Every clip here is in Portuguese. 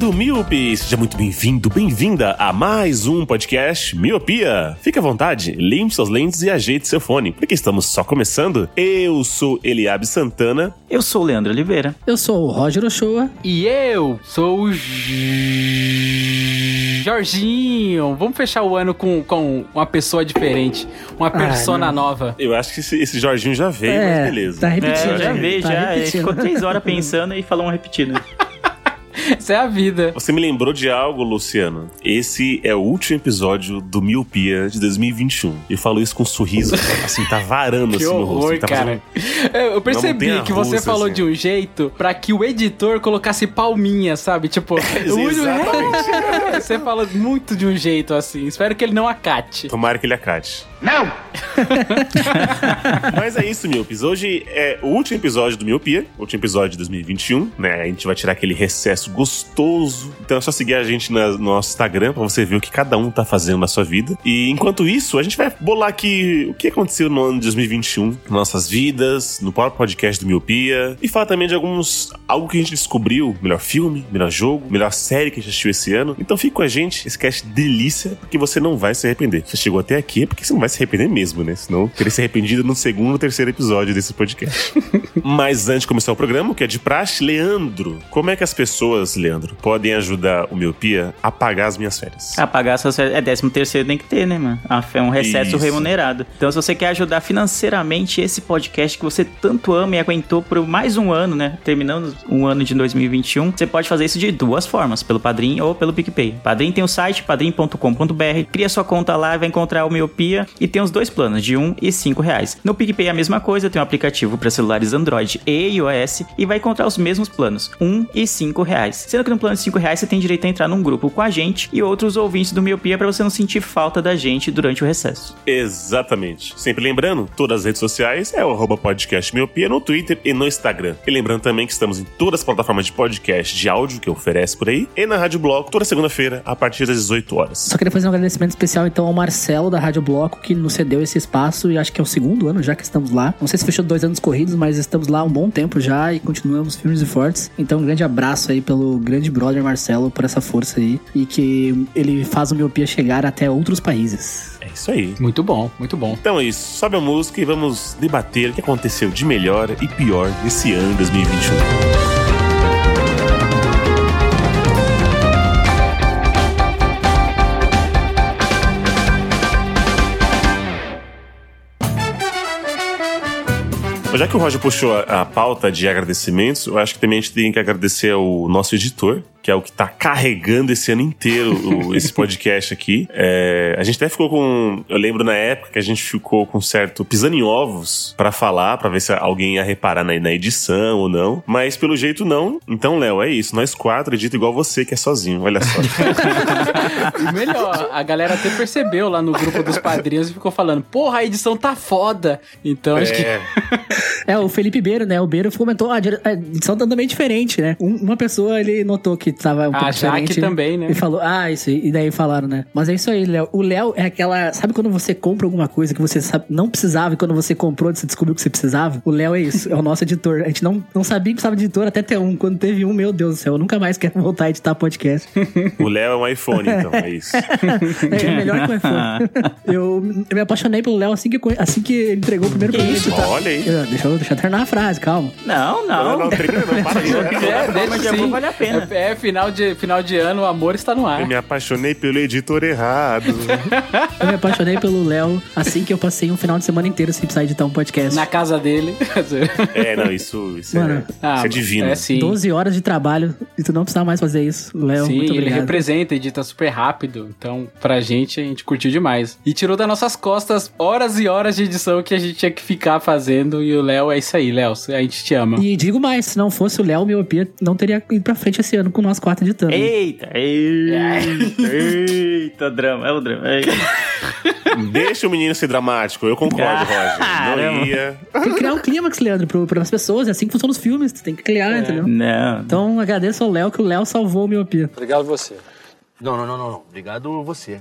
Querido Miope! Seja muito bem-vindo, bem-vinda a mais um podcast Miopia. Fique à vontade, limpe suas lentes e ajeite seu fone, porque estamos só começando. Eu sou Eliabe Santana Eu sou o Leandro Oliveira. Eu sou o Roger Ochoa. E eu sou o Jorginho. Vamos fechar o ano com, com uma pessoa diferente. Uma persona não. nova. Eu acho que esse, esse Jorginho já veio, mas beleza. Tá repetindo. É, já né? vi, Tá já. Ele repetindo. ficou três horas pensando e falou um repetido. Essa é a vida. Você me lembrou de algo, Luciano? Esse é o último episódio do Miopia de 2021. Eu falo isso com um sorriso, assim, tá varando Que assim no rosto. horror, Tá fazendo- cara. Eu eu percebi que você falou assim. de um jeito pra que o editor colocasse palminha, sabe? Tipo, Exatamente. você falou muito de um jeito assim. Espero que ele não acate. Tomara que ele acate. Não! Mas é isso, Miopes. Hoje é o último episódio do Miopia, último episódio de 2021, né? A gente vai tirar aquele recesso gostoso. Então é só seguir a gente no nosso Instagram pra você ver o que cada um tá fazendo na sua vida. E enquanto isso, a gente vai bolar aqui o que aconteceu no ano de 2021, nossas vidas, no próprio podcast do Miopia. E falar também de alguns. algo que a gente descobriu: melhor filme, melhor jogo, melhor série que a gente assistiu esse ano. Então fique com a gente, esse cast delícia, porque você não vai se arrepender. Você chegou até aqui é porque você não vai se arrepender mesmo, né? Senão teria se arrependido no segundo ou terceiro episódio desse podcast. Mas antes de começar o programa, o que é de praxe, Leandro, como é que as pessoas, Leandro, podem ajudar o Miopia a pagar as minhas férias? Ah, pagar suas férias. É décimo terceiro tem que ter, né, mano? Ah, É um recesso Isso. remunerado. Então, se você quer ajudar financeiramente esse podcast que você tanto ama e aguentou por mais um ano, né? Terminando um ano de 2021, você pode fazer isso de duas formas, pelo Padrim ou pelo PicPay. Padrim tem o site padrim.com.br, cria sua conta lá e vai encontrar o Miopia e tem os dois planos, de 1 e 5 reais. No PicPay é a mesma coisa, tem um aplicativo para celulares Android e iOS e vai encontrar os mesmos planos, 1 e 5 reais. Sendo que no plano de 5 reais você tem direito a entrar num grupo com a gente e outros ouvintes do Miopia para você não sentir falta da gente durante o recesso. Exatamente. Sempre lembrando, todas as redes sociais é o arroba podcast Miopia no Twitter e no Instagram. E lembrando também que estamos em todas as plataformas de podcast de áudio que oferece por aí e na Rádio Bloco toda segunda-feira a partir das 18 horas. Só queria fazer um agradecimento especial então ao Marcelo da Rádio Bloco que nos cedeu esse espaço e acho que é o segundo ano já que estamos lá. Não sei se fechou dois anos corridos, mas estamos lá há um bom tempo já e continuamos firmes e fortes. Então um grande abraço aí pelo grande brother Marcelo por essa força aí e que ele faz o Miopia chegar até outros países. É isso aí. Muito bom, muito bom. Então é isso, sobe a música e vamos debater o que aconteceu de melhor e pior nesse ano 2021. Já que o Roger puxou a, a pauta de agradecimentos, eu acho que também a gente tem que agradecer ao nosso editor, que é o que tá carregando esse ano inteiro o- esse podcast aqui. É, a gente até ficou com. Eu lembro na época que a gente ficou com certo pisando em ovos pra falar, pra ver se alguém ia reparar na, na edição ou não. Mas pelo jeito não. Então, Léo, é isso. Nós quatro edita igual você, que é sozinho. Olha só. E melhor, a galera até percebeu lá no grupo dos padrinhos e ficou falando: Porra, a edição tá foda. Então acho que. É, É, o Felipe Beiro, né? O Beiro comentou, ah, a a edição tá também diferente, né? Um- uma pessoa, ele notou que tava um A pouco Jaque diferente. também, né? E falou, ah, isso aí. E daí falaram, né? Mas é isso aí, Léo. O Léo é aquela... Sabe quando você compra alguma coisa que você sabe- não precisava e quando você comprou, você descobriu que você precisava? O Léo é isso, é o nosso editor. A gente não, não sabia que precisava de editor até ter um. Quando teve um, meu Deus do céu, eu nunca mais quero voltar a editar podcast. o Léo é um iPhone, então, é isso. é melhor que o iPhone. eu, eu me apaixonei pelo Léo assim que, assim que ele entregou o primeiro de editar. Olha aí. Eu- Deixa eu, deixa eu terminar a frase, calma. Não, Não, não. não, termina, não, para de É, jogar. deixa mas de sim. amor vale a pena. É, é final, de, final de ano, o amor está no ar. Eu me apaixonei pelo editor errado. Eu me apaixonei pelo Léo assim que eu passei um final de semana inteiro sem precisar editar um podcast. Na casa dele. É, não, isso, isso, Mano, é, Ah, isso é divino. É sim. 12 horas de trabalho E tu não precisava mais fazer isso. Léo, Sim, muito ele obrigado. representa, edita super rápido. Então, pra gente, a gente curtiu demais. E tirou das nossas costas horas e horas de edição que a gente tinha que ficar fazendo. E o Léo é isso aí, Léo. A gente te ama. E digo mais, se não fosse o Léo, Miopia não teria ido pra frente esse ano com nós quatro editando. Eita, eita, eita, drama, é o drama. Eita. Deixa o menino ser dramático. Eu concordo, Roger. Não Caramba. ia. Tem que criar um clímax, Leandro, pro, pras pessoas. É assim que funcionam os filmes. Tu tem que criar, entendeu? Não, Então agradeço ao Léo, que o Léo salvou o Miopia. Obrigado você. Não, não, não, não, não. Obrigado você.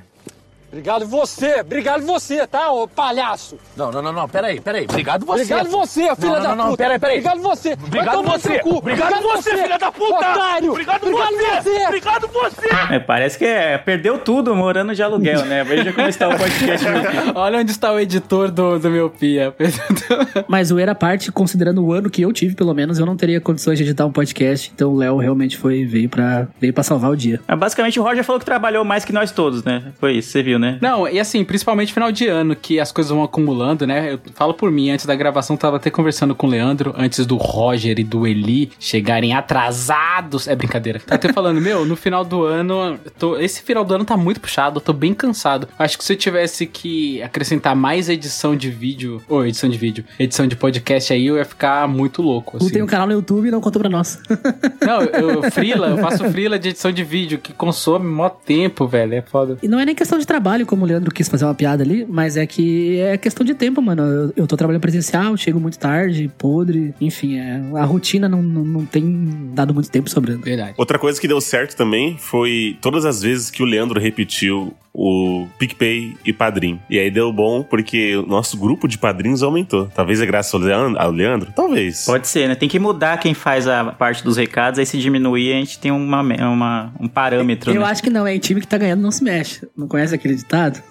Obrigado você. Obrigado você, tá, ô palhaço? Não, não, não, não. Peraí, peraí. Obrigado você. Obrigado você, filha não, da não, não, puta. peraí, peraí. Obrigado você. Obrigado você. cu. Obrigado você, filha da puta. Otário. Obrigado Obrigado você. você. Obrigado você. É, parece que é, perdeu tudo morando de aluguel, né? Veja como está o podcast. Olha onde está o editor do, do Miopia. Mas zoeira à parte, considerando o ano que eu tive, pelo menos, eu não teria condições de editar um podcast. Então o Léo realmente foi, veio pra, veio pra salvar o dia. Mas, Basicamente, o Roger falou que trabalhou mais que nós todos, né? Foi isso, você viu, né? Não, e assim, principalmente final de ano, que as coisas vão acumulando, né? Eu falo por mim, antes da gravação, tava até conversando com o Leandro, antes do Roger e do Eli chegarem atrasados. É brincadeira. Tá até falando, meu, no final do ano, tô- esse final do ano tá muito puxado, eu tô bem cansado. Acho que se eu tivesse que acrescentar mais edição de vídeo, ou edição de vídeo, edição de podcast aí, eu ia ficar muito louco. Tu Assim. tem um canal no YouTube e não contou pra nós. Não, eu, eu frila, eu faço frila de edição de vídeo, que consome mó tempo, velho. É foda. E não é nem questão de trabalho, como o Leandro quis fazer uma piada ali, mas é que é questão de tempo, mano. Eu, eu tô trabalhando presencial, chego muito tarde, podre, enfim, é, a rotina não, não, não tem dado muito tempo sobrando. Verdade. Outra coisa que deu certo também foi todas as vezes que o Leandro repetiu o PicPay e Padrim. E aí deu bom porque o nosso grupo de padrinhos aumentou. Talvez é graças ao Leandro, ao Leandro? Talvez. Pode ser, né? Tem que mudar quem faz a parte dos recados, aí se diminuir, a gente tem uma, uma, um parâmetro, Eu né? acho que não, é time que tá ganhando não se mexe. Não conhece aquele ditado?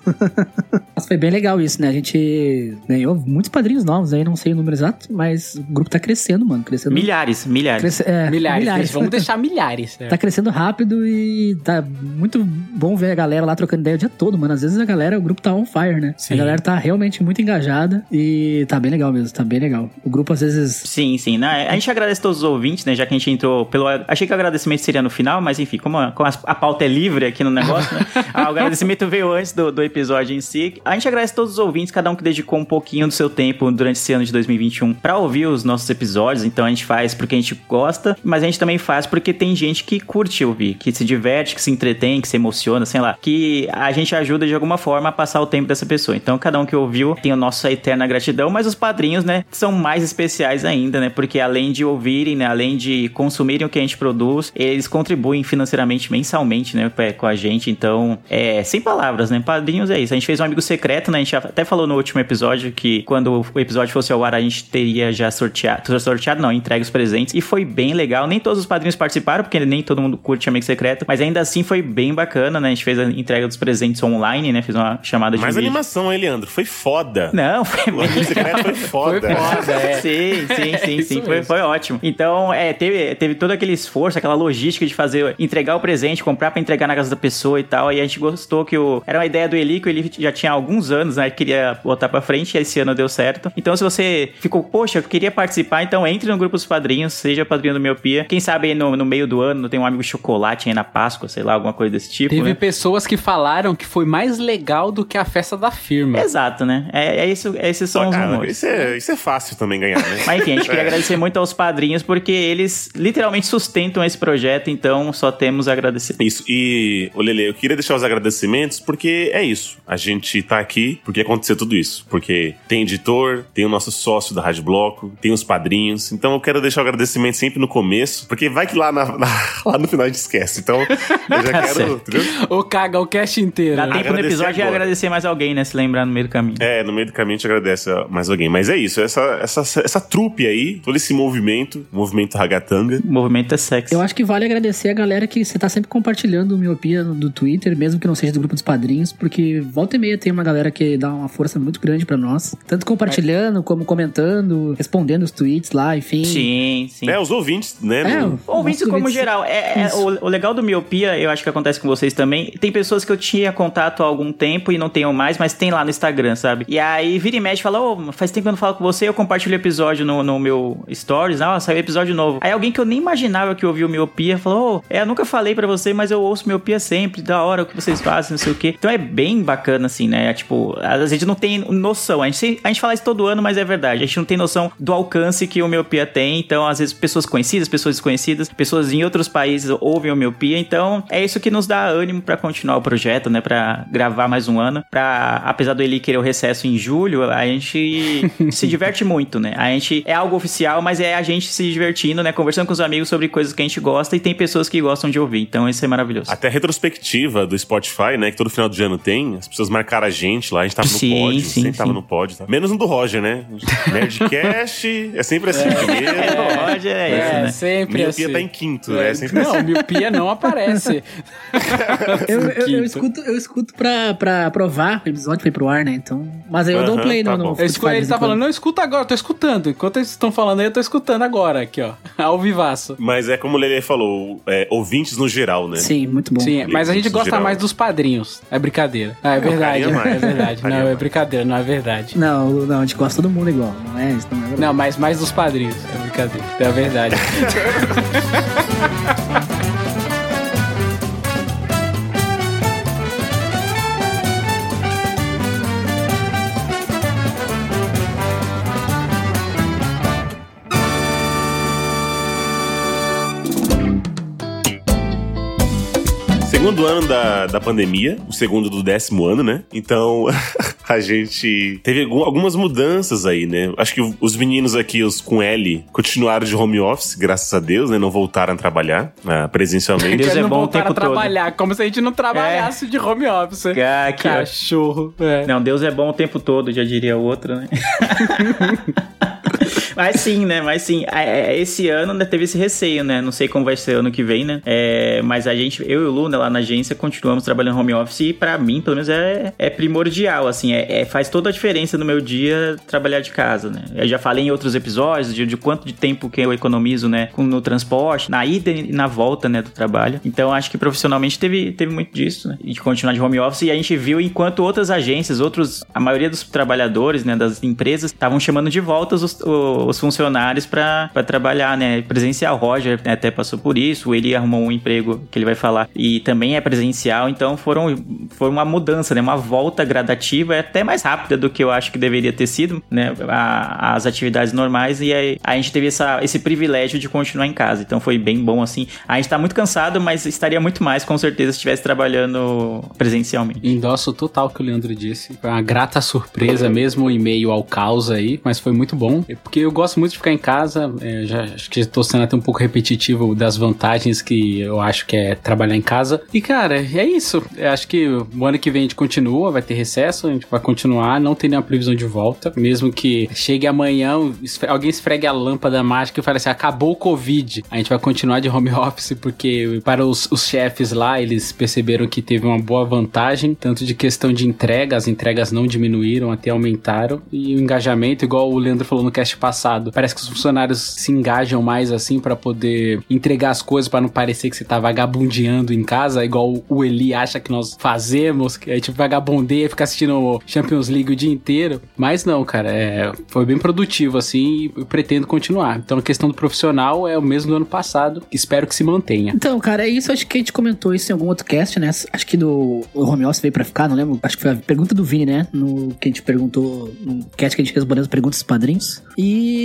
mas foi bem legal isso, né? A gente ganhou muitos padrinhos novos aí, não sei o número exato, mas o grupo tá crescendo, mano. Crescendo. Milhares, milhares. cresce- é, Milhares, vamos deixar milhares. é. Tá crescendo rápido e tá muito bom ver a galera lá trocando ideia o dia todo, mano. Às vezes a galera, o grupo tá on fire, né? Sim. A galera tá realmente muito engajada e tá bem legal mesmo, tá bem legal. O grupo às vezes. Sim, sim. Né? A gente agradece todos os ouvintes, né? Já que a gente entrou pelo. Achei que o agradecimento seria no final, mas enfim, como a, como a- a pauta é livre aqui no negócio, né? o agradecimento veio antes do, do episódio em si. A gente agradece todos os ouvintes, cada um que dedicou um pouquinho do seu tempo durante esse ano de 2021 pra ouvir os nossos episódios. Então a gente faz porque a gente gosta, mas a gente também faz porque tem gente que curte ouvir, que se diverte, que se entretém, que se emociona, sei lá. Que a gente ajuda de alguma forma a passar o tempo dessa pessoa. Então cada um que ouviu tem a nossa eterna gratidão, mas os padrinhos, né, são mais especiais ainda, né? Porque além de ouvirem, né, além de consumirem o que a gente produz, eles contribuem financeiramente, mensalmente, né, com a gente. Então, é, sem palavras, né? Padrinhos é isso. A gente fez um amigo secreto, né? A gente já até falou no último episódio que quando o episódio fosse ao ar, a gente teria já sorteado, sorteado não, entregue os presentes. E foi bem legal. Nem todos os padrinhos participaram, porque nem todo mundo curte amigo secreto, mas ainda assim foi bem bacana, né? A gente fez a entrega dos presentes online, né? Fez uma chamada de Mais vídeo. animação, hein, Leandro? Foi foda. Não, foi O amigo secreto foi foda. Foi foda, é. Sim, sim, sim, Isso sim. Foi, foi ótimo. Então, é, teve, teve todo aquele esforço, aquela logística de fazer, entregar o presente, comprar pra entregar na casa da pessoa e tal. E a gente gostou que o. Era uma ideia do Eli, que o Eli já tinha alguns anos, né? Queria botar pra frente e esse ano deu certo. Então, se você ficou, poxa, eu queria participar, então entre no grupo dos padrinhos, seja padrinho do Miopia. Quem sabe aí no, no meio do ano tem um amigo chocolate aí na Páscoa, sei lá, alguma coisa desse tipo. Teve né? pessoas que falaram que foi mais legal do que a festa da firma. Exato, né? É, é isso, esses são os Ah, rumores. isso, é, isso é fácil também ganhar, né? Mas enfim, a gente queria É. agradecer muito aos padrinhos, porque eles literalmente sustentam esse projeto, então só temos a agradecer. Isso, e, ô Lele, eu queria deixar os agradecimentos porque é isso. A gente tá aqui porque aconteceu tudo isso. Porque tem editor, tem o nosso sócio da Rádio Bloco, tem os padrinhos. Então eu quero deixar o agradecimento sempre no começo, porque vai que lá, na- na- lá no final a gente esquece. Então eu já quero, certo. entendeu? Ou caga o cast inteiro. Dá né? tempo no episódio e agradecer mais alguém, né? Se lembrar no meio do caminho. É, no meio do caminho a gente agradece mais alguém. Mas é isso, essa, essa, essa trupe aí, todo esse movimento, movimento Ragatanga. O movimento é sexy. Eu acho que vale agradecer a galera que você tá sempre compartilhando o Miopia no- do Twitter, mesmo que não seja do grupo dos padrinhos, porque volta e meia tem uma galera que dá uma força muito grande pra nós. Tanto compartilhando, como comentando, respondendo os tweets lá, enfim. Sim, sim. É, os ouvintes, né? É, no- Ouvintes como ouvintes- geral. É, é- o, o legal do miopia, eu acho que acontece com vocês também. Tem pessoas que eu tinha contato há algum tempo e não tenho mais, mas tem lá no Instagram, sabe? E aí vira e mexe fala, ô, faz tempo que eu não falo com você, eu compartilho o episódio no, no meu stories, ah, saiu episódio novo. Aí alguém que eu nem imaginava que ouviu miopia falou, ô, é, eu nunca falei pra você, mas eu ouço miopia sempre, da hora o que vocês fazem, não sei o quê. Então é bem bacana, assim, né? É, tipo, a gente não tem noção. A gente, a gente fala isso todo ano, mas é verdade. A gente não tem noção do alcance que o miopia tem. Então, às vezes, pessoas conhecidas, pessoas desconhecidas, pessoas em outros países ouvem o miopia. Então, é isso que nos dá ânimo pra continuar o projeto, né? Pra gravar mais um ano. Pra, apesar do ele querer o recesso em julho, a gente se diverte muito, né? A gente é algo oficial, mas é a gente se divertindo, né? Conversando com os amigos sobre coisas que a gente gosta e tem pessoas que gostam de ouvir. Então, isso é maravilhoso. Até a retrospectiva do Spotify, né? Que todo final de ano tem. As pessoas marcaram a gente lá, a gente tava no Sim, pódio, sim, sempre tava sim. no pódio. Tá? Menos no do Roger, né? Nerdcast é sempre assim, primeiro. É, Roger é, esse, É, né? sempre Miopia assim. tá em quinto, né? É sempre Não, miopia não aparece. Eu, eu, eu escuto, eu escuto pra, pra aprovar o episódio foi pro ar, né? Então. Mas aí eu dou um Aham, play tá no, no. Eu escuto, ele tá falando, não, escuta agora, eu tô escutando. Enquanto eles estão falando aí, eu tô escutando agora, aqui, ó. Ao vivaço. Mas é como o Lele falou, é, ouvintes no geral, né? Sim, muito bom. Sim, mas a gente Isso, gosta geral. mais dos padrinhos. É brincadeira. Ah, é verdade. mais. É verdade. Não, é brincadeira, não é verdade. Não, não, a gente gosta todo mundo igual. Não é isso, não é verdade. Não, mas mais dos padrinhos. É brincadeira. É verdade. Segundo ano da, da pandemia, o segundo do décimo ano, né? Então, a gente teve algum- algumas mudanças aí, né? Acho que os meninos aqui, os com L, continuaram de home office, graças a Deus, né? Não voltaram a trabalhar ah, presencialmente. Deus é não bom o tempo a todo. trabalhar, como se a gente não trabalhasse de home office. Ah, que- Cachorro. É. Não, Deus é bom o tempo todo, já diria o outro, né? Mas sim, né? Mas sim, é, é, esse ano né, teve esse receio, né? Não sei como vai ser ano que vem, né? É, mas a gente, eu e o Lu, né, lá na agência, continuamos trabalhando home office e pra mim, pelo menos, é, é primordial, assim. É, é- faz toda a diferença no meu dia trabalhar de casa, né? Eu já falei em outros episódios de, de quanto de tempo que eu economizo, né? No transporte, na ida e na volta, né? Do trabalho. Então, acho que profissionalmente teve, teve muito disso, né? E de continuar de home office. E a gente viu enquanto outras agências, outros, a maioria dos trabalhadores, né? Das empresas, estavam chamando de volta os, o- os funcionários pra trabalhar, né? Presencial. O Roger né, até passou por isso. Ele arrumou um emprego que ele vai falar. E também é presencial. Então, foram, foi uma mudança, né? Uma volta gradativa. É até mais rápida do que eu acho que deveria ter sido, né? a- as atividades normais. E aí a gente teve essa, esse privilégio de continuar em casa. Então, foi bem bom, assim. A gente tá muito cansado, mas estaria muito mais, com certeza, se estivesse trabalhando presencialmente. Endosso total o que o Leandro disse. Foi uma grata surpresa, mesmo em meio ao caos aí, mas foi muito bom. É Porque eu gosto muito de ficar em casa. é, já, acho que estou sendo até um pouco repetitivo das vantagens que eu acho que é trabalhar em casa. E, cara, é isso. Eu acho que o ano que vem a gente continua, vai ter recesso, a gente vai continuar, não tem nenhuma previsão de volta. Mesmo que chegue amanhã, alguém esfregue a lâmpada mágica e fale assim: acabou o Covid. A gente vai continuar de home office, porque para os, os chefes lá, eles perceberam que teve uma boa vantagem, tanto de questão de entrega, as entregas não diminuíram, até aumentaram. E o engajamento, igual o Leandro falou no cast passado, parece que os funcionários se engajam mais assim para poder entregar as coisas para não parecer que você tá vagabundeando em casa, igual o Eli acha que nós fazemos, que a gente vagabundeia, fica assistindo Champions League o dia inteiro. Mas não, cara, é, foi bem produtivo assim e pretendo continuar. Então a questão do profissional é o mesmo do ano passado, espero que se mantenha. Então, cara, é isso. Acho que a gente comentou isso em algum outro cast, né? Acho que do home office veio pra ficar, não lembro. Acho que foi a pergunta do Vini, né? No que a gente perguntou, no cast que a gente respondeu as perguntas dos padrinhos. E,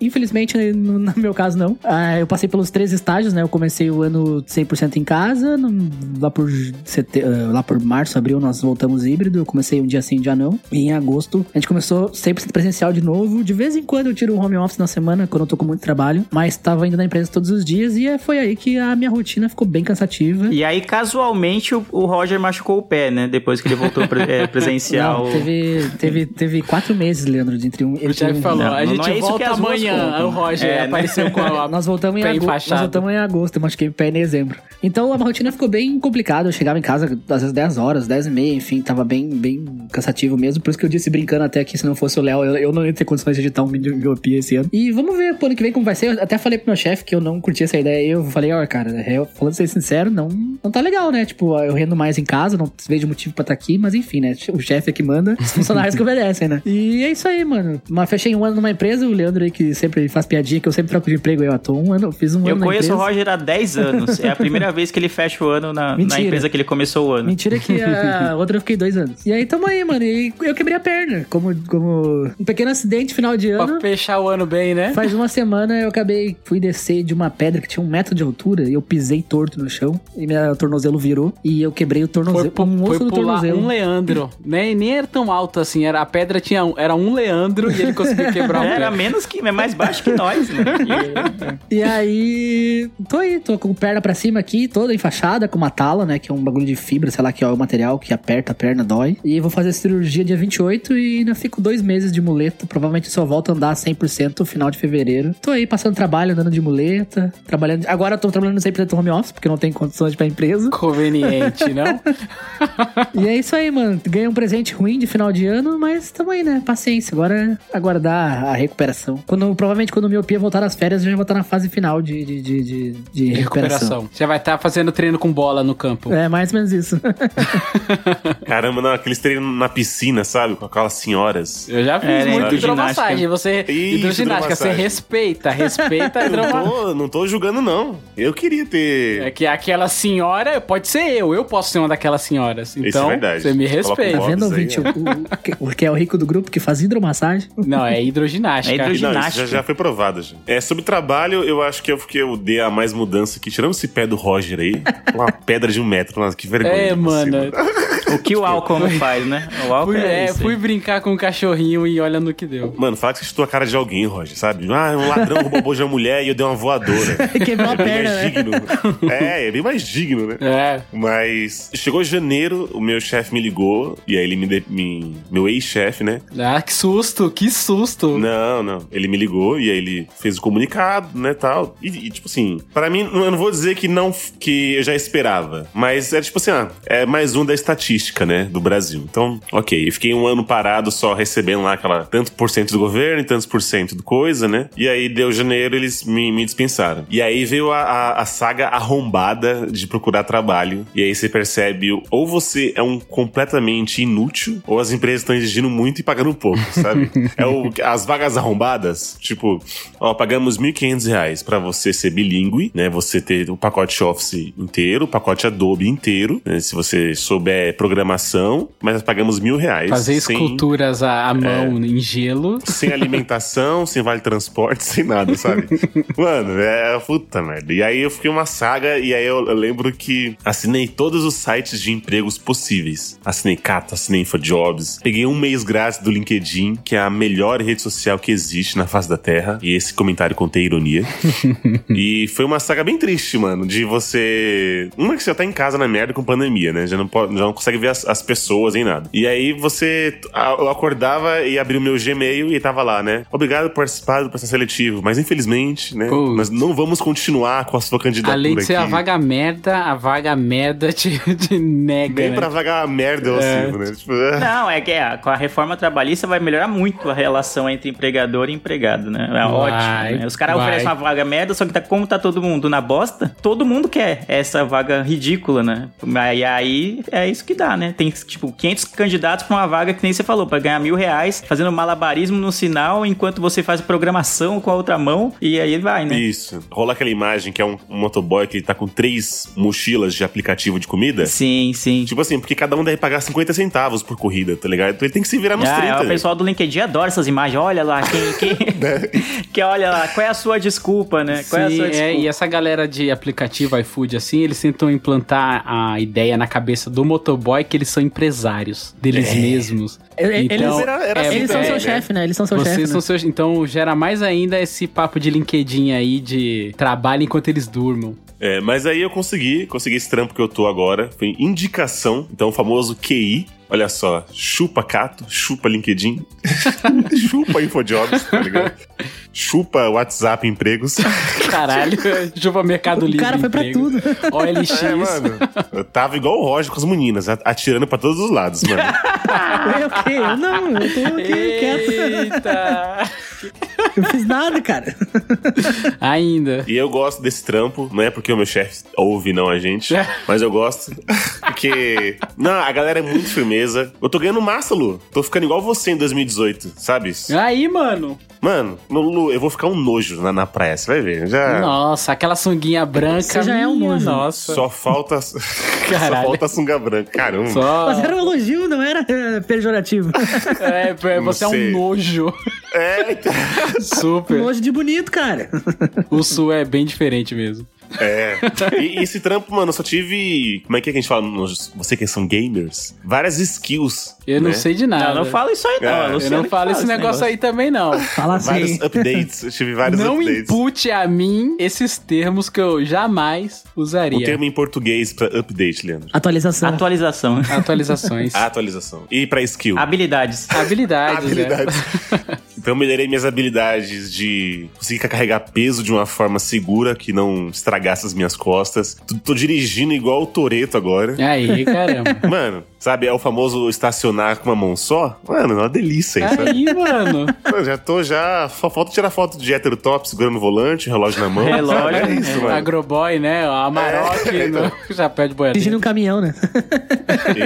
infelizmente, né, no, no meu caso, não. Ah, eu passei pelos três estágios, né? Eu comecei o ano 100% em casa. no- lá, por sete, ah, lá por março, abril, nós voltamos híbrido. Eu comecei um dia sim, um dia não. E em agosto, a gente começou 100% presencial de novo. De vez em quando eu tiro um home office na semana, quando eu tô com muito trabalho. Mas tava indo na empresa todos os dias. E é- foi aí que a minha rotina ficou bem cansativa. E aí, casualmente, o, o Roger machucou o pé, né? Depois que ele voltou pre- é, presencial. Não, teve, teve, teve quatro meses, Leandro, de entre um. O entre chefe um- falou, Não, a não gente não é isso volta amanhã. contam. O Roger É, né? apareceu com a Nós voltamos em agosto. Nós voltamos em agosto, eu machuquei o pé em dezembro. Então a rotina ficou bem complicada. Eu chegava em casa às vezes 10 horas, 10 e meia, enfim, tava bem, bem cansativo mesmo. Por isso que eu disse brincando até que se não fosse o Léo, eu, eu não ia ter condições de editar um vídeo de miopia esse ano. E vamos ver pro ano que vem como vai ser. Eu até falei pro meu chefe que eu não curti essa ideia. Eu falei, ó, cara, eu, falando ser sincero, não, não tá legal, né? Tipo, eu rendo mais em casa, não vejo motivo pra estar aqui, mas enfim, né? O chefe é que manda, os funcionários que obedecem, né? E é isso aí, mano. Mas fechei um ano numa empresa, o Leandro aí que sempre faz piadinha, que eu sempre troco de emprego, eu tô um ano, eu fiz um Eu ano na conheço o empresa. Roger há 10 anos. É a primeira vez que ele fecha o ano na, na empresa que ele começou o ano. Mentira que a outra eu fiquei dois anos. E aí tamo aí, mano. E eu quebrei a perna. Como, como um pequeno acidente final de Pra ano. fechar o ano bem, né? Faz uma semana eu acabei, fui descer de uma pedra que tinha um metro de altura e eu pisei torto no chão e meu tornozelo virou e eu quebrei o Foi, tornozelo, pu- um foi osso do pular tornozelo. um Leandro. Nem, nem era tão alto assim. Era, a pedra tinha um, era um Leandro e ele conseguiu quebrar o É, Era pé. menos que, é mais baixo que nós, né? E aí, tô aí, tô com perna pra cima aqui, toda enfaixada com uma tala, né, que é um bagulho de fibra, sei lá, que é o material que aperta a perna, dói. E vou fazer cirurgia dia 28 e ainda fico dois meses de muleta, provavelmente só volto a andar 100% no final de fevereiro. Tô aí passando trabalho, andando de muleta, trabalhando... Agora eu tô trabalhando 100% home office, porque não tenho condições pra empresa. Conveniente, não? E é isso aí, mano. Ganhei um presente ruim de final de ano, mas tamo aí, né? Paciência. Agora é aguardar a recuperação. Quando, provavelmente quando o miopia voltar às férias, eu já vou estar na fase final de, de, de, de, de recuperação. Já vai estar fazendo treino com bola no campo. É, mais ou menos isso. Caramba, não, aqueles treinos na piscina, sabe? Com aquelas senhoras. Eu já fiz É, né, muito hidromassagem. Você, Isso, hidroginástica, você hidromassagem. respeita, respeita a Eu não hidromassagem. tô, não tô julgando, não. Eu queria ter. É que aquela senhora, pode ser eu, eu posso ser uma daquelas senhoras. é Então, verdade. você me Coloca respeita. Tá vendo, ouvinte? aí, O, o, o que é o rico do grupo que faz hidromassagem? Não, é hidroginástica. É hidroginástica. Não, isso já, já foi provado. Já. É, sobre trabalho, eu acho que eu, que eu dei a mais mudança aqui. Tirando esse pé do Roger aí, uma pedra de um metro. Nossa, que vergonha. É, você, mano. O que o álcool não faz, né? O álcool Fui, é, é, fui brincar com o cachorrinho e olha no que deu. Mano, fala que você chutou a cara de alguém, Roger, sabe? Ah, um ladrão roubou de uma mulher e eu dei uma voadora. Quebrou a É bem perna, mais né? digno. É, é bem mais digno, né? É. Mas chegou janeiro, o meu chefe me ligou, e aí ele me. de- me- meu ex-chefe, né? Ah, que susto, que susto. Não, não. Ele me ligou e aí ele fez o comunicado, né, tal. E, e, tipo assim, pra mim, eu não vou dizer que não que eu já esperava, mas é tipo assim, ah, é mais um da estatística, né, do Brasil. Então, ok, eu fiquei um ano parado só recebendo lá aquela tanto por cento do governo e tantos por cento do coisa, né? E aí deu janeiro, eles me, me dispensaram. E aí veio a, a, a saga arrombada de procurar trabalho. E aí você percebe, ou você é um completamente inútil, ou as empresas estão exigindo muito e pagando pouco, sabe? é o, as vagas arrombadas, tipo, ó, pagamos 1.500 reais pra você ser bilíngue, né? Você ter o pacote Office inteiro, o pacote Adobe inteiro, né? Se você souber programação, mas nós pagamos mil reais. Fazer esculturas à, à mão em gelo. sem alimentação, sem vale transporte, sem nada, sabe? Mano, é puta merda. E aí eu fiquei uma saga, e aí eu, eu lembro que assinei todos os sites de empregos possíveis. Assinei Cata, assinei InfoJobs. Peguei um mês grátis do LinkedIn, que é a melhor rede social que existe na face da Terra. E esse comentário contém ironia. e foi uma saga bem triste, mano, de você. Uma que você já tá em casa na merda com pandemia, né? Já não, pode, já não consegue ver as, as pessoas nem nada. E aí você. a- Eu acordava e abria o meu Gmail e tava lá, né? Obrigado por participar do processo seletivo, mas infelizmente, né? Putz. Nós não vamos continuar com a sua candidatura. Além de ser a aqui. vaga merda, a vaga merda te, te nega, Bem né? pra vaga merda, eu É. assim, né? Tipo, é. Não, é que é, com a reforma trabalhista vai melhorar muito a relação entre empregador e empregado, né? É Vai, ótimo. né? Os caras oferecem uma vaga merda, só que tá, como tá todo mundo na bosta, todo mundo quer essa vaga ridícula, né? E aí é isso que dá, né? Tem, tipo, 500 candidatos pra uma vaga que nem você falou, pra ganhar mil reais, fazendo malabarismo no sinal, enquanto você faz programação com a outra mão, e aí vai, né? Isso. Rola aquela imagem que é um, um motoboy que ele tá com três mochilas de aplicativo de comida. Sim, sim. Tipo assim, porque cada um deve pagar 50 centavos por corrida, tá ligado? Então ele tem que se virar nos Ah, 30. é, o né? pessoal do LinkedIn adora essas imagens. Olha lá, quem, quem, que olha lá, qual é a sua desculpa, né? Qual é a Sim, sua é, desculpa? e essa galera de aplicativo iFood, assim, eles tentam implantar a ideia na cabeça do motoboy que eles são empresários deles mesmos. Eles- Então, era- era é- assim Eles são é, seu né? chefe, né? Eles são seu Vocês chefe. são né? seus. Então gera mais ainda esse papo de LinkedIn aí de trabalho enquanto eles durmam. É, mas aí eu consegui, consegui esse trampo que eu tô agora. Foi indicação, então o famoso QI. Olha só, chupa Cato, chupa LinkedIn, chupa InfoJobs, tá ligado? Chupa WhatsApp Empregos. Caralho, chupa Mercado O Livre. cara foi pra emprego. tudo. OLX. É, mano. Eu tava igual o Roger com as meninas, atirando pra todos os lados, mano. Eu o quê? Eu não, eu tô aqui quieto. Eu fiz nada, cara. Ainda. E eu gosto desse trampo, não é porque o meu chefe ouve não a gente, mas eu gosto. Porque. Não, a galera é muito firmeza. Eu tô ganhando massa, Lu. Tô ficando igual você em 2018, sabe? Aí, mano. Mano, no- Lu, eu vou ficar um nojo na, na praia, você vai ver. Já. Nossa, aquela sunguinha branca. Você já é um nojo. Nossa. Só falta. Só Caralho. falta a sunga branca. Caramba. Só- Mas era um elogio, não era eh, pejorativo. É, é, você é um nojo. É, então. Super. Nojo de bonito, cara. O sul é bem diferente mesmo. É. E, e esse trampo, mano, eu só tive. Como é que a gente fala? Você que são gamers? Várias skills. Eu não né? sei de nada. Não, não fala isso aí, não. É, é eu Eu Luciano não que falo esse negócio aí também, não. Fala Vários assim. updates. Eu tive vários Não updates. impute a mim esses termos que eu jamais O usaria. termo em português pra update, Leandro. Atualização. Atualização. Atualizações. Atualização. E pra skill. Habilidades. Habilidades, Habilidades. né? Então eu melhorei minhas habilidades de conseguir carregar peso de uma forma segura que não estragasse as minhas costas. Tô, tô dirigindo igual o Toreto agora. Aí, caramba. Mano, sabe, é o famoso estacionar com uma mão só? Mano, é uma delícia, hein, sabe? Aí, mano. Eu já tô já. Só falta tirar foto de hétero top segurando o volante, relógio na mão. Relógio, É isso, mano. Agroboy, né? A Amarok É, no chapéu de boiadeiro. Dirigindo um caminhão, né?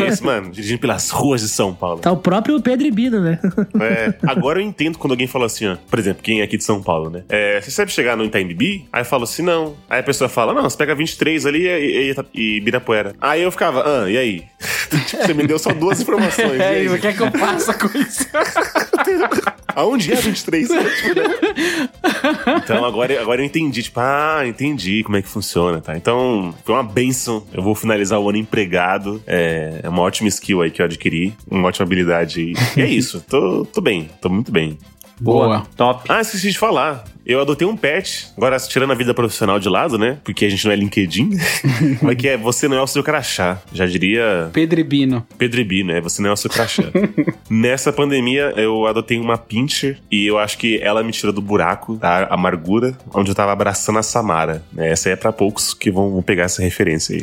Isso, mano. Dirigindo pelas ruas de São Paulo. Tá o próprio Pedro Ibino, né? É, agora eu entendo quando alguém fala assim, ó. Por exemplo, quem é aqui de São Paulo, né? É, você sabe chegar no Itaim Bibi? Aí eu falo assim, não. Aí a pessoa fala, não, você pega 23 ali e, e, e Ibirapuera. Aí eu ficava, ah, e aí? você me deu só duas informações. e É, aí? e o que é que eu faço com isso? Aonde é 23? Tipo, né? então agora, agora eu entendi, tipo, ah, entendi como é que funciona, tá? Então foi uma benção. Eu vou finalizar o ano empregado. É, é uma ótima skill aí que eu adquiri, uma ótima habilidade. aí. E é isso, tô, tô bem, tô muito bem. Boa. Top. Ah, esqueci de falar. Eu adotei um pet, agora tirando a vida profissional de lado, né? Porque a gente não é LinkedIn. Como é que é? Você não é o seu crachá. Já diria Pedribino. Pedribi, né? Você não é o seu crachá. Nessa pandemia, eu adotei uma pincher e eu acho que ela me tirou do buraco, da amargura, onde eu tava abraçando a Samara. Essa aí é pra poucos que vão pegar essa referência aí.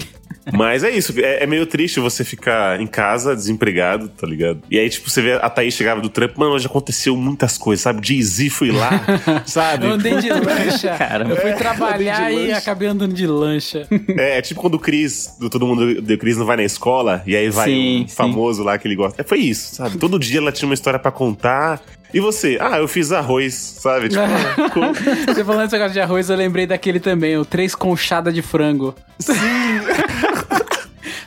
Mas é isso, é, é meio triste você ficar em casa, desempregado, tá ligado? E aí, tipo, você vê a Thaís chegava do trampo, mano, hoje aconteceu muitas coisas, sabe? Jay-Z fui lá, sabe? Eu andei de lancha. Caramba. Eu fui É, trabalhar de e acabei andando de lancha. É, é tipo quando o Cris, do Todo Mundo do Cris não vai na escola, e aí vai Sim, um sim. famoso lá que ele gosta. É, foi isso, sabe? Todo dia ela tinha uma história pra contar. E você? Ah, eu fiz arroz, sabe? Tipo, com- Você falando esse negócio de arroz, eu lembrei daquele também, o três conchada de frango. Sim!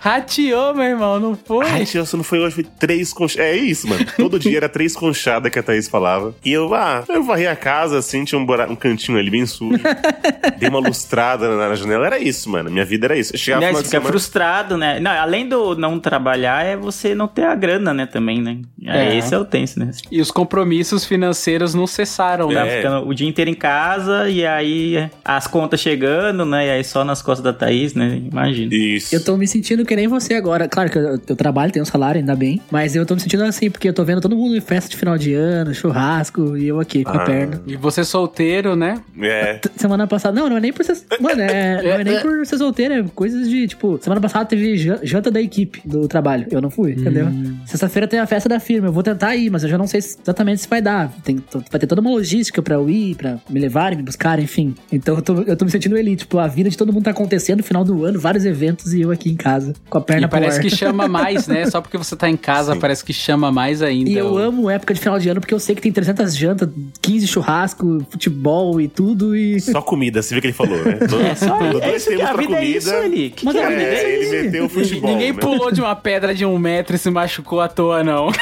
Rateou, meu irmão, não foi? Tia, você não foi hoje, foi três conchadas. É isso, mano. Todo dia era três conchadas que a Thaís falava. E eu, ah, eu varri a casa, assim, tinha um, bura- um cantinho ali bem sujo. Dei uma lustrada na, na janela. Era isso, mano. Minha vida era isso. Eu chegava Né, de fica semana- frustrado, né? Não, além do não trabalhar, é você não ter a grana, né, também, né? É. É. Esse é o tenso, né? E os compromissos financeiros não cessaram, né? É. ficando o dia inteiro em casa e aí as contas chegando, né? E aí só nas costas da Thaís, né? Imagina. Isso. Eu tô me sentindo que nem você agora. Claro que eu, eu trabalho, tenho um salário, ainda bem. Mas eu tô me sentindo assim, porque eu tô vendo todo mundo em festa de final de ano, churrasco, e eu aqui com a Ah. perna. E você solteiro, né? É. Semana passada. Não, não é nem por ser. Mano, é, não é nem por ser solteiro, é coisas de, tipo, semana passada teve jan- janta da equipe do trabalho. Eu não fui, entendeu? Sexta-feira tem a festa da firma. Eu vou tentar ir, mas eu já não sei se- exatamente se vai dar. Tem, vai ter toda uma logística pra eu ir, pra me levarem, me buscarem, enfim. Então eu tô, eu tô me sentindo ele, tipo, a vida de todo mundo tá acontecendo no final do ano, vários eventos e eu aqui em casa, com a perna E parece que chama mais, né? Só porque você tá em casa, parece que chama mais ainda. E eu amo época de final de ano porque eu sei que tem 300 jantas, 15 churrasco, futebol e tudo. E Só comida, você viu o que ele falou, né? Todo- É só todo é isso que tempos a pra vida é isso ali. Que Mas que a a vida É, é isso? ele meteu o futebol. Ninguém né? pulou de uma pedra de um metro e se machucou à toa, não.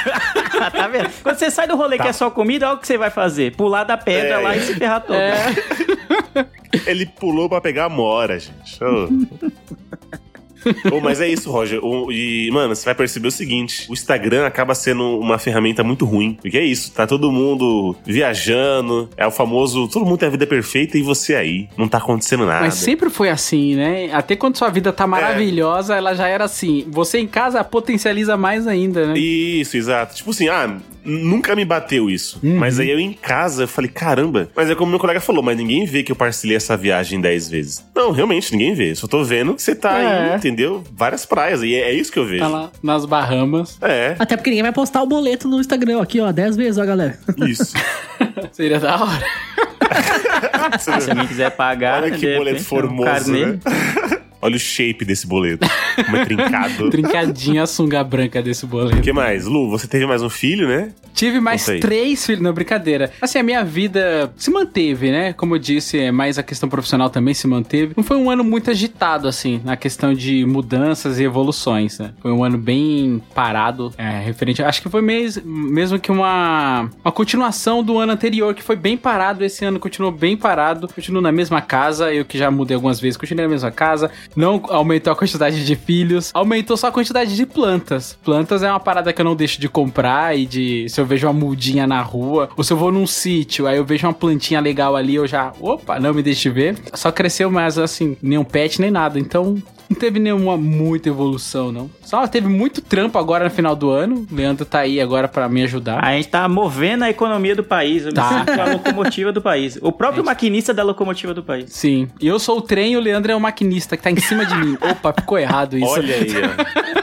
Tá vendo? Quando você sai do rolê que é só comida, olha o que você vai fazer. Pular da pedra É. lá e se ferrar todo. Ele pulou pra pegar a mora, gente. Ô. Ô, mas é isso, Roger. O- e, mano, você vai perceber o seguinte: o Instagram acaba sendo uma ferramenta muito ruim. Porque é isso, tá todo mundo viajando, é o famoso, todo mundo tem a vida perfeita e você aí. Não tá acontecendo nada. Mas sempre foi assim, né? Até quando sua vida tá maravilhosa, ela já era assim. Você em casa potencializa mais ainda, né? Isso, exato. Tipo assim, ah, nunca me bateu isso. Mas aí eu em casa, eu falei, caramba. Mas é como meu colega falou, mas ninguém vê que eu parcelei essa viagem 10 vezes. Não, realmente, ninguém vê. Só tô vendo que você tá É. aí, entendeu? Várias praias. E é, é isso que eu vejo. Tá lá nas Bahamas. É, Até porque ninguém vai postar o boleto no Instagram. Aqui, ó, 10 vezes, ó, galera. isso. Seria da hora. Se alguém quiser pagar, Olha né, que de boleto formoso, um carnê. né? Olha o shape desse boleto. Como é trincado. Trincadinha a sunga branca desse boleto. O que mais? Lu, você teve mais um filho, né? Tive mais três filhos, não, brincadeira. Assim, a minha vida se manteve, né? Como eu disse, é mais a questão profissional também se manteve. Não foi um ano muito agitado, assim, na questão de mudanças e evoluções, né? Foi um ano bem parado, é, referente... Acho que foi mes, mesmo que uma, uma continuação do ano anterior, que foi bem parado. Esse ano continuou bem parado. Continuo na mesma casa, eu que já mudei algumas vezes, continuei na mesma casa. Não aumentou a quantidade de filhos, aumentou só a quantidade de plantas. Plantas é uma parada que eu não deixo de comprar e de... Se eu vejo uma mudinha na rua, ou se eu vou num sítio, aí eu vejo uma plantinha legal ali, eu já... Opa, não me deixe ver. Só cresceu mais, assim, nenhum pet, nem nada. Então... Não teve nenhuma muita evolução, não. Só teve muito trampo agora no final do ano. O Leandro tá aí agora pra me ajudar. A gente tá movendo a economia do país. Eu me Tá. a locomotiva do país. O próprio maquinista da locomotiva do país. Sim. E eu sou o trem e o Leandro é o maquinista que tá em cima de mim. Opa, ficou errado isso. Olha aí, ó.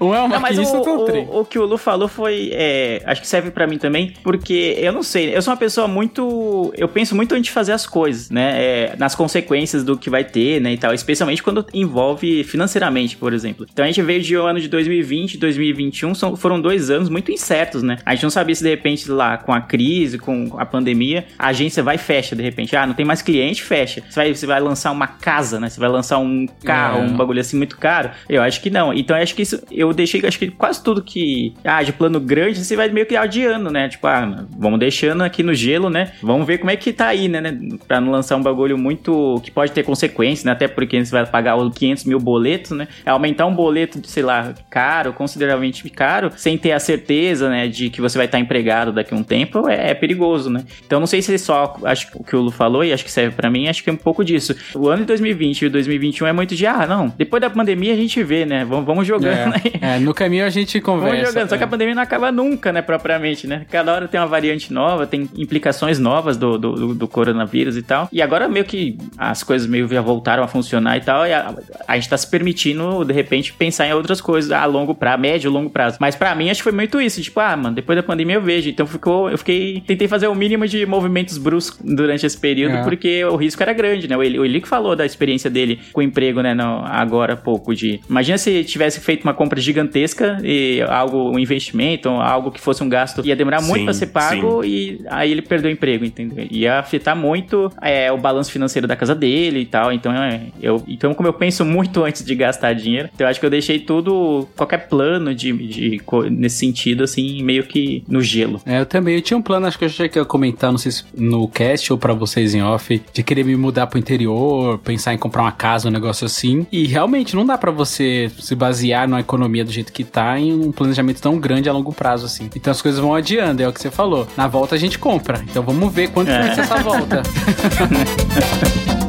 Um é o Não, mas maquinista, o, outro é o trem. o, o que o Lu falou foi. é, acho que serve pra mim também, porque eu não sei, eu sou uma pessoa muito. Eu penso muito antes de fazer as coisas, né? é, nas consequências do que vai ter, né? E tal. Especialmente quando envolve financeiramente, por exemplo. Então a gente veio de um ano de 2020 2021, são, foram dois anos muito incertos, né? A gente não sabia se de repente lá com a crise, com a pandemia, a agência vai e fecha de repente. Ah, não tem mais cliente, fecha. Você vai, você vai lançar uma casa, né? Você vai lançar um carro, É. um bagulho assim muito caro? Eu acho que não. Então eu acho que isso, eu deixei, acho que quase tudo que, ah, de plano grande, você vai meio que adiando, né? Tipo, ah, vamos deixando aqui no gelo, né? Vamos ver como é que tá aí, né? né? Pra não lançar um bagulho muito, que pode ter consequências, né? Até porque você vai pagar os 500 mil boletos, né? É aumentar um boleto, de, sei lá, caro, consideravelmente caro, sem ter a certeza, né, de que você vai estar empregado daqui a um tempo, é, é perigoso, né? Então não sei se só, acho que o que o Lu falou, e acho que serve pra mim, acho que é um pouco disso. O ano de 2020 e o 2021 é muito de, ah, não, depois da pandemia a gente vê, né? Vamos, vamos jogando. É, é, no caminho a gente Vamos conversa. jogando, só que é. a pandemia não acaba nunca, né, propriamente, né? Cada hora tem uma variante nova, tem implicações novas do, do, do- do coronavírus e tal. E agora meio que as coisas meio já voltaram a funcionar e tal, e a, a gente tá se permitindo, de repente, pensar em outras coisas a longo prazo, médio e longo prazo. Mas pra mim, acho que foi muito isso, tipo, ah, mano, depois da pandemia eu vejo. Então ficou, eu fiquei, tentei fazer o mínimo de movimentos bruscos durante esse período, É. porque o risco era grande, né? O Eli, o Eli que falou da experiência dele com o emprego, né, no- agora há pouco de... Imagina se tivesse feito uma compra gigantesca e algo, um investimento, algo que fosse um gasto, ia demorar muito Sim, pra ser pago e aí ele perdeu o emprego, entendeu? Ia afetar muito é, o balanço financeiro da casa dele e tal, então é, eu, então como eu penso muito antes de gastar dinheiro, então eu acho que eu deixei tudo, qualquer plano de, de nesse sentido, assim, meio que no gelo. É, eu também. Eu tinha um plano, acho que eu já ia comentar, não sei se no cast ou pra vocês em off, de querer me mudar pro interior, pensar em comprar uma casa, um negócio assim. E realmente não dá pra você se basear numa economia do jeito que tá em um planejamento tão grande a longo prazo assim. Então as coisas vão adiando, é o que você falou. Na volta a gente compra. Então vamos ver quanto É. vai ser essa volta.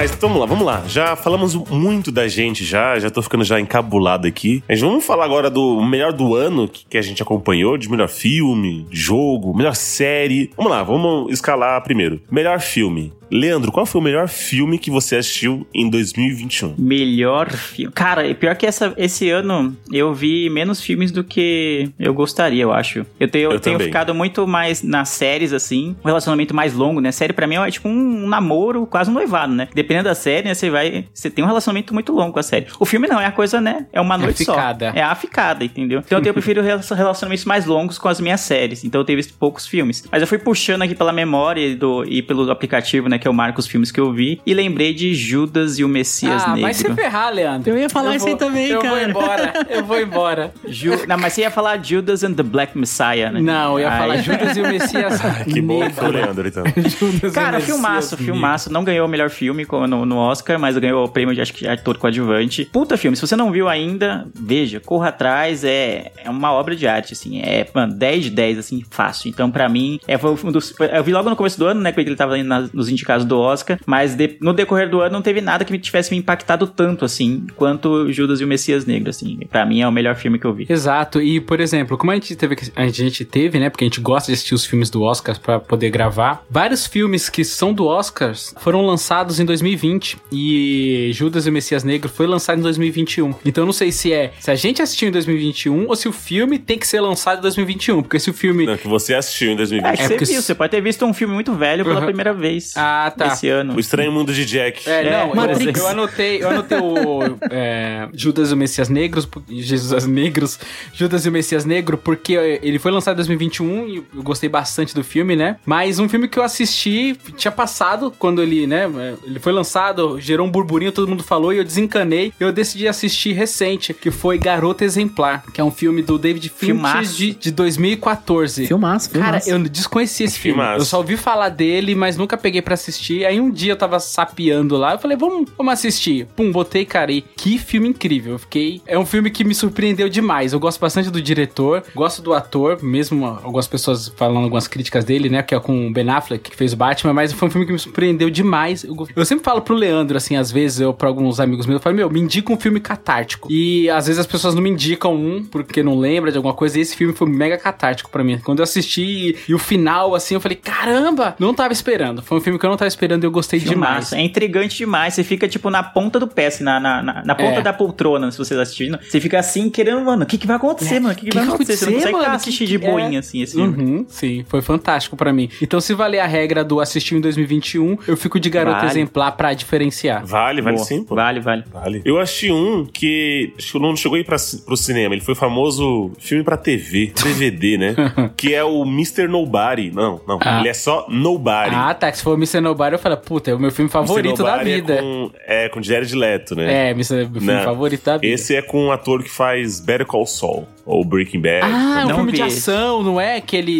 Mas vamos lá, vamos lá. Já falamos muito da gente já, já tô ficando já encabulado aqui. Mas vamos falar agora do melhor do ano que, que a gente acompanhou, de melhor filme, jogo, melhor série. Vamos lá, vamos escalar primeiro. Melhor filme. Leandro, qual foi o melhor filme que você assistiu em 2021? Melhor filme. Cara, e pior que essa, esse ano eu vi menos filmes do que eu gostaria, eu acho. Eu tenho, Eu tenho ficado muito mais nas séries, assim, um relacionamento mais longo, né? Série pra mim é tipo um namoro, quase um noivado, né? Dependendo da série, né? Você vai. Você tem um relacionamento muito longo com a série. O filme não, é a coisa, né? É uma É a noite só. ficada. É a ficada, entendeu? Então eu prefiro rela- relacionamentos mais longos com as minhas séries. Então eu tenho visto poucos filmes. Mas eu fui puxando aqui pela memória e, do, e pelo aplicativo, né? Que eu marco os filmes que eu vi. E lembrei de Judas e o Messias Ah, Negro. vai se ferrar, Leandro. Eu ia falar isso aí também, eu cara. Eu vou embora, eu vou embora. Ju- Não, mas você ia falar Judas and the Black Messiah, né? Não, eu ia Ai. falar Judas e o Messias Que bom que foi o Negro. Leandro, então. Judas e o Cara, Messias filmaço, Negro. filmaço. Não ganhou o melhor filme no, no Oscar, mas ganhou o prêmio de acho que ator coadjuvante. Puta filme, se você não viu ainda, veja, corra atrás, é, é uma obra de arte, assim. É, mano, 10 de 10, assim, fácil. Então, pra mim, é, foi um dos. Eu vi logo no começo do ano, né, que ele tava nos indicados do Oscar, mas de- no decorrer do ano não teve nada que me tivesse me impactado tanto, assim, quanto Judas e o Messias Negro, assim. Pra mim é o melhor filme que eu vi. Exato, e por exemplo, como a gente teve, que- a gente teve, né, porque a gente gosta de assistir os filmes do Oscar pra poder gravar, vários filmes que são do Oscars foram lançados em 2020 e Judas e o Messias Negro foi lançado em 2021. Então eu não sei se é se a gente assistiu em 2021 ou se o filme tem que ser lançado em 2021, porque se o filme Não, que você assistiu em É, 2020. que É você porque viu, você pode ter visto um filme muito velho pela Uhum. primeira vez Ah, tá. esse ano. O Estranho Mundo de Jack. É, É, não, eu, Matrix. eu anotei, eu anotei o é, Judas e o Messias Negros, Jesus Negros, Judas e o Messias Negro, porque ele foi lançado em 2021 e eu gostei bastante do filme, né? Mas um filme que eu assisti tinha passado quando ele, né, ele foi lançado, gerou um burburinho, todo mundo falou e eu desencanei. Eu decidi assistir recente, que foi Garota Exemplar, que é um filme do David Fincher Filmaço. de, de 2014. Filmaço, Cara, filmaço. eu desconheci esse filme. Filmaço. Eu só ouvi falar dele, mas nunca peguei pra assistir. Aí um dia eu tava sapeando lá, eu falei, vamos, vamos assistir. Pum, botei, cara, e que filme incrível. Eu fiquei. É um filme que me surpreendeu demais. Eu gosto bastante do diretor, gosto do ator, mesmo algumas pessoas falando algumas críticas dele, né? Que é com o Ben Affleck, que fez o Batman, mas foi um filme que me surpreendeu demais. Eu, eu sempre falo pro Leandro, assim, às vezes, eu, pra alguns amigos meus, eu falo, meu, me indica um filme catártico. E às vezes as pessoas não me indicam um, porque não lembra de alguma coisa, e esse filme foi mega catártico pra mim. Quando eu assisti e, e o final, assim, eu falei, caramba, não tava esperando. Foi um filme que eu não tava esperando e eu gostei demais. Filmaço. É intrigante demais. Você fica, tipo, na ponta do pé, assim, na, na, na, na ponta É. da poltrona, se vocês assistindo. Você fica assim, querendo, mano, o que, que vai acontecer, mano? O que, que vai acontecer? Você não consegue mano? assistir Que- de boinha, é. assim, esse filme. Uhum, sim, foi fantástico pra mim. Então, se valer a regra do assistir em 2021, eu fico de garota Vale. exemplar pra diferenciar. Vale, vale Boa. sim, pô. Vale, vale. Vale. Eu achei um que acho que não chegou aí pra, pro cinema. Ele foi famoso filme pra TV, DVD, né? que é o Mr. Nobody. Não, não. Ah. Ele é só Nobody. Ah, tá. que Se for Mr. Nobody, eu falei, puta, é o meu filme favorito da Nobody vida. É com, é com Jared Leto, né? É, meu filme Não. favorito da vida. Esse é com um ator que faz Better Call Saul, ou Breaking Bad. Ah, é um Não filme de vi ação, não é? Aquele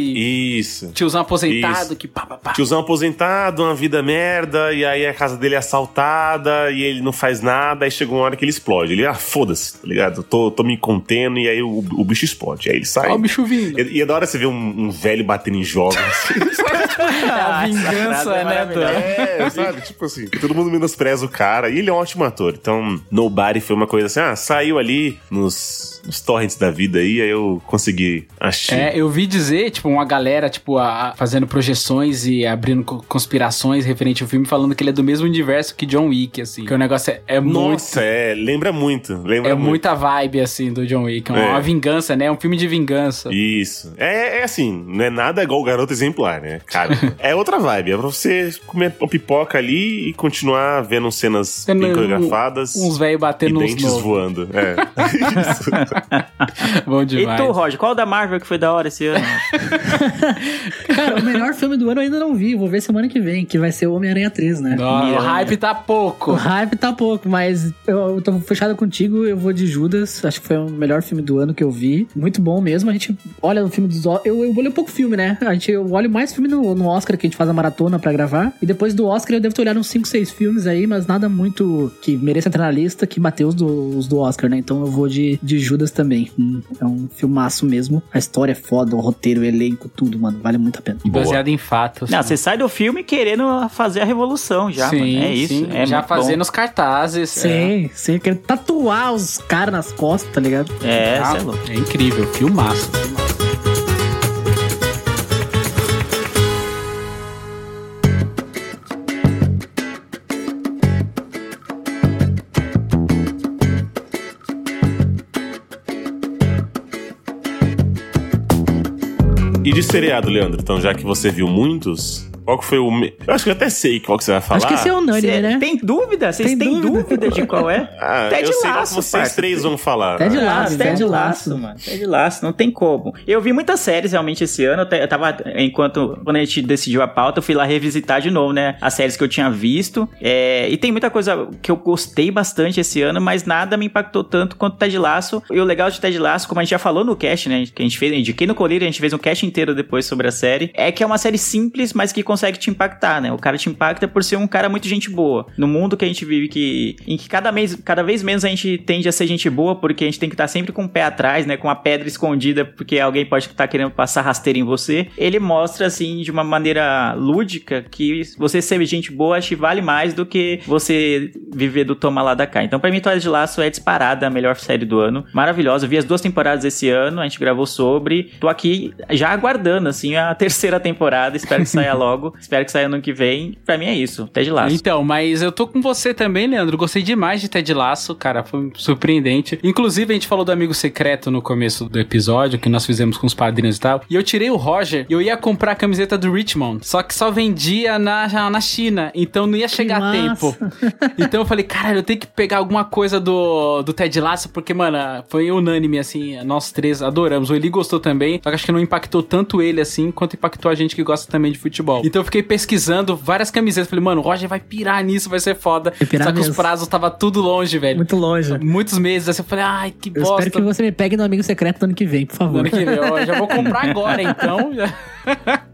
Isso. tiozão aposentado Isso. que pá, pá, pá. Tiozão aposentado, uma vida merda, e aí a casa dele é assaltada, e ele não faz nada, aí chega uma hora que ele explode. Ele, ah, foda-se, tá ligado? Tô, tô me contendo, e aí o, o bicho explode. Aí ele sai. Ó o bicho vindo. E, e é da hora você ver um, um velho batendo em jogos. É a vingança, frase é né, do... é, sabe? Tipo assim, todo mundo menospreza o cara. E ele é um ótimo ator. Então, Nobody foi uma coisa assim, ah, saiu ali nos, nos torrents da vida aí, aí eu consegui assistir. É, eu vi dizer, tipo, uma galera, tipo, a- fazendo projeções e abrindo co- conspirações referente ao filme, falando que ele é do mesmo universo que John Wick, assim. Que o negócio é, é muito... Nossa, é, lembra muito. Lembra É muito. muita vibe, assim, do John Wick. É uma, É. uma vingança, né? É um filme de vingança. Isso. É, é assim, não é nada igual o Garoto Exemplar, né? Cara, é outra vibe. É pra você comer uma pipoca ali e continuar vendo cenas bem coreografadas. Uns velhos e batendo nos dentes novos. voando. É. Isso. Bom E demais. tu, Roger, qual da Marvel que foi da hora esse ano? Cara, o melhor filme do ano eu ainda não vi. Vou ver semana que vem, que vai ser o Homem-Aranha 3, né? O hype tá O pouco. hype tá pouco, mas eu, eu tô fechado contigo, eu vou de Judas. Acho que foi o melhor filme do ano que eu vi. Muito bom mesmo. A gente olha o filme dos. Eu, eu olho pouco filme, né? A gente, eu olho mais filme no, no Oscar, que a gente faz a maratona pra gravar. E depois do Oscar eu devo ter olhado uns 5, 6 filmes aí, mas nada muito que mereça entrar na lista que bateu os do, os do Oscar, né? Então eu vou de, de Judas também. Hum, É um filmaço mesmo. A história é foda, o roteiro, o elenco, tudo, mano. Vale muito a pena. Baseado em fatos. Não, você sai do filme querendo fazer a revolução já, sim, mano. É isso. sim. É Já fazendo bom. os cartazes. Sim, sim, quero tatuar os caras nas costas, tá ligado? É, Ah, é louco. é incrível. Filmaço. filmaço. E de seriado, Leandro, então já que você viu muitos, qual que foi o. me- Eu acho que eu até sei qual que você vai falar. Acho que esse é unânime, Cê né? Tem dúvida? Vocês têm dúvida? dúvida. de qual é? Ah, Ted eu sei vocês parça. três vão falar. Ted Ah, Lasso, Ted Ted Lasso, mano. Ted Lasso, não tem como. Eu vi muitas séries realmente esse ano. Eu tava, enquanto, quando a gente decidiu a pauta, eu fui lá revisitar de novo, né? As séries que eu tinha visto. É, e tem muita coisa que eu gostei bastante esse ano, mas nada me impactou tanto quanto Ted Lasso. E o legal de Ted Lasso, como a gente já falou no cast, né? Que a gente fez, indiquei no Colírio, a gente fez um cast inteiro depois sobre a série. É que é uma série simples, mas que consegue te impactar, né? O cara te impacta por ser um cara muito gente boa. No mundo que a gente vive, que, em que cada, mês, cada vez menos a gente tende a ser gente boa, porque a gente tem que estar sempre com o pé atrás, né? Com a pedra escondida, porque alguém pode estar querendo passar rasteira em você. Ele mostra, assim, de uma maneira lúdica, que você ser gente boa, acho que vale mais do que você viver do toma lá da cá. Então, pra mim, Toalha de Laço é disparada a melhor série do ano. Maravilhosa. Vi as duas temporadas esse ano, a gente gravou sobre. Tô aqui já aguardando, assim, a terceira temporada. Espero que saia logo. Espero que saia ano que vem. Pra mim é isso. Ted Laço. Então, mas eu tô com você também, Leandro. Gostei demais de Ted Laço, cara. Foi surpreendente. Inclusive, a gente falou do amigo secreto no começo do episódio, que nós fizemos com os padrinhos e tal. E eu tirei o Roger e eu ia comprar a camiseta do Richmond. Só que só vendia na, na China. Então não ia chegar a tempo. Então eu falei, cara, eu tenho que pegar alguma coisa do, do Ted Lasso, porque, mano, foi unânime, assim, nós três adoramos. O Eli gostou também, só que acho que não impactou tanto ele, assim, quanto impactou a gente que gosta também de futebol. Então eu fiquei pesquisando várias camisetas, falei, mano, o Roger vai pirar nisso, vai ser foda. Vai pirar Só que os mesmo. prazos tava tudo longe, velho. Muito longe. Muitos meses, assim, eu falei, ai, que Eu bosta. espero que você me pegue no amigo secreto do ano que vem, por No favor. ano que vem, eu já vou comprar agora, então.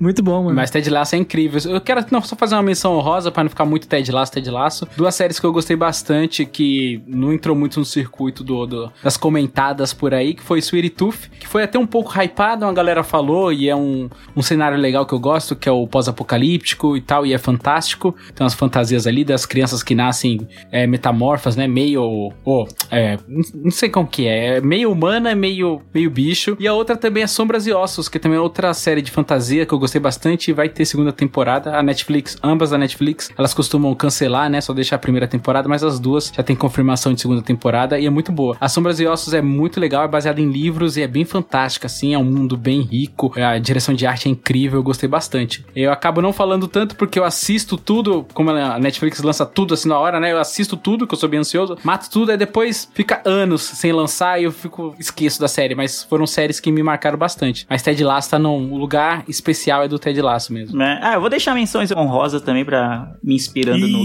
Muito bom, mano. Mas Ted Lasso é incrível. Eu quero não, só fazer uma menção honrosa pra não ficar muito Ted Lasso, Ted Lasso. Duas séries que eu gostei bastante, que não entrou muito no circuito do, do- das comentadas por aí, que foi Sweetie Tooth, que foi até um pouco hypado, uma galera falou, e é um, um cenário legal que eu gosto, que é o pós-apocalíptico e tal, e é fantástico. Tem umas fantasias ali das crianças que nascem é, metamorfas, né? Meio. Oh, é, não- não sei como que é. É meio humana, meio, meio bicho. E a outra também é Sombras e Ossos, que também é outra série de fantasia que eu gostei bastante e vai ter segunda temporada. A Netflix, ambas da Netflix, elas costumam cancelar, né? Só deixar a primeira temporada, mas as duas já tem confirmação de segunda temporada e é muito boa. A Sombras e Ossos é muito legal, é baseada em livros e é bem fantástica, assim. É um mundo bem rico, a direção de arte é incrível, eu gostei bastante. Eu acabo não falando tanto porque eu assisto tudo, como a Netflix lança tudo assim na hora, né? Eu assisto tudo, que eu sou bem ansioso, mato tudo, aí depois fica anos sem lançar e eu fico esqueço da série, mas foram séries que me marcaram bastante. Mas Ted Lasso tá num lugar especial é do Ted Lasso mesmo. Né? Ah, eu vou deixar menções honrosas também pra me inspirando no.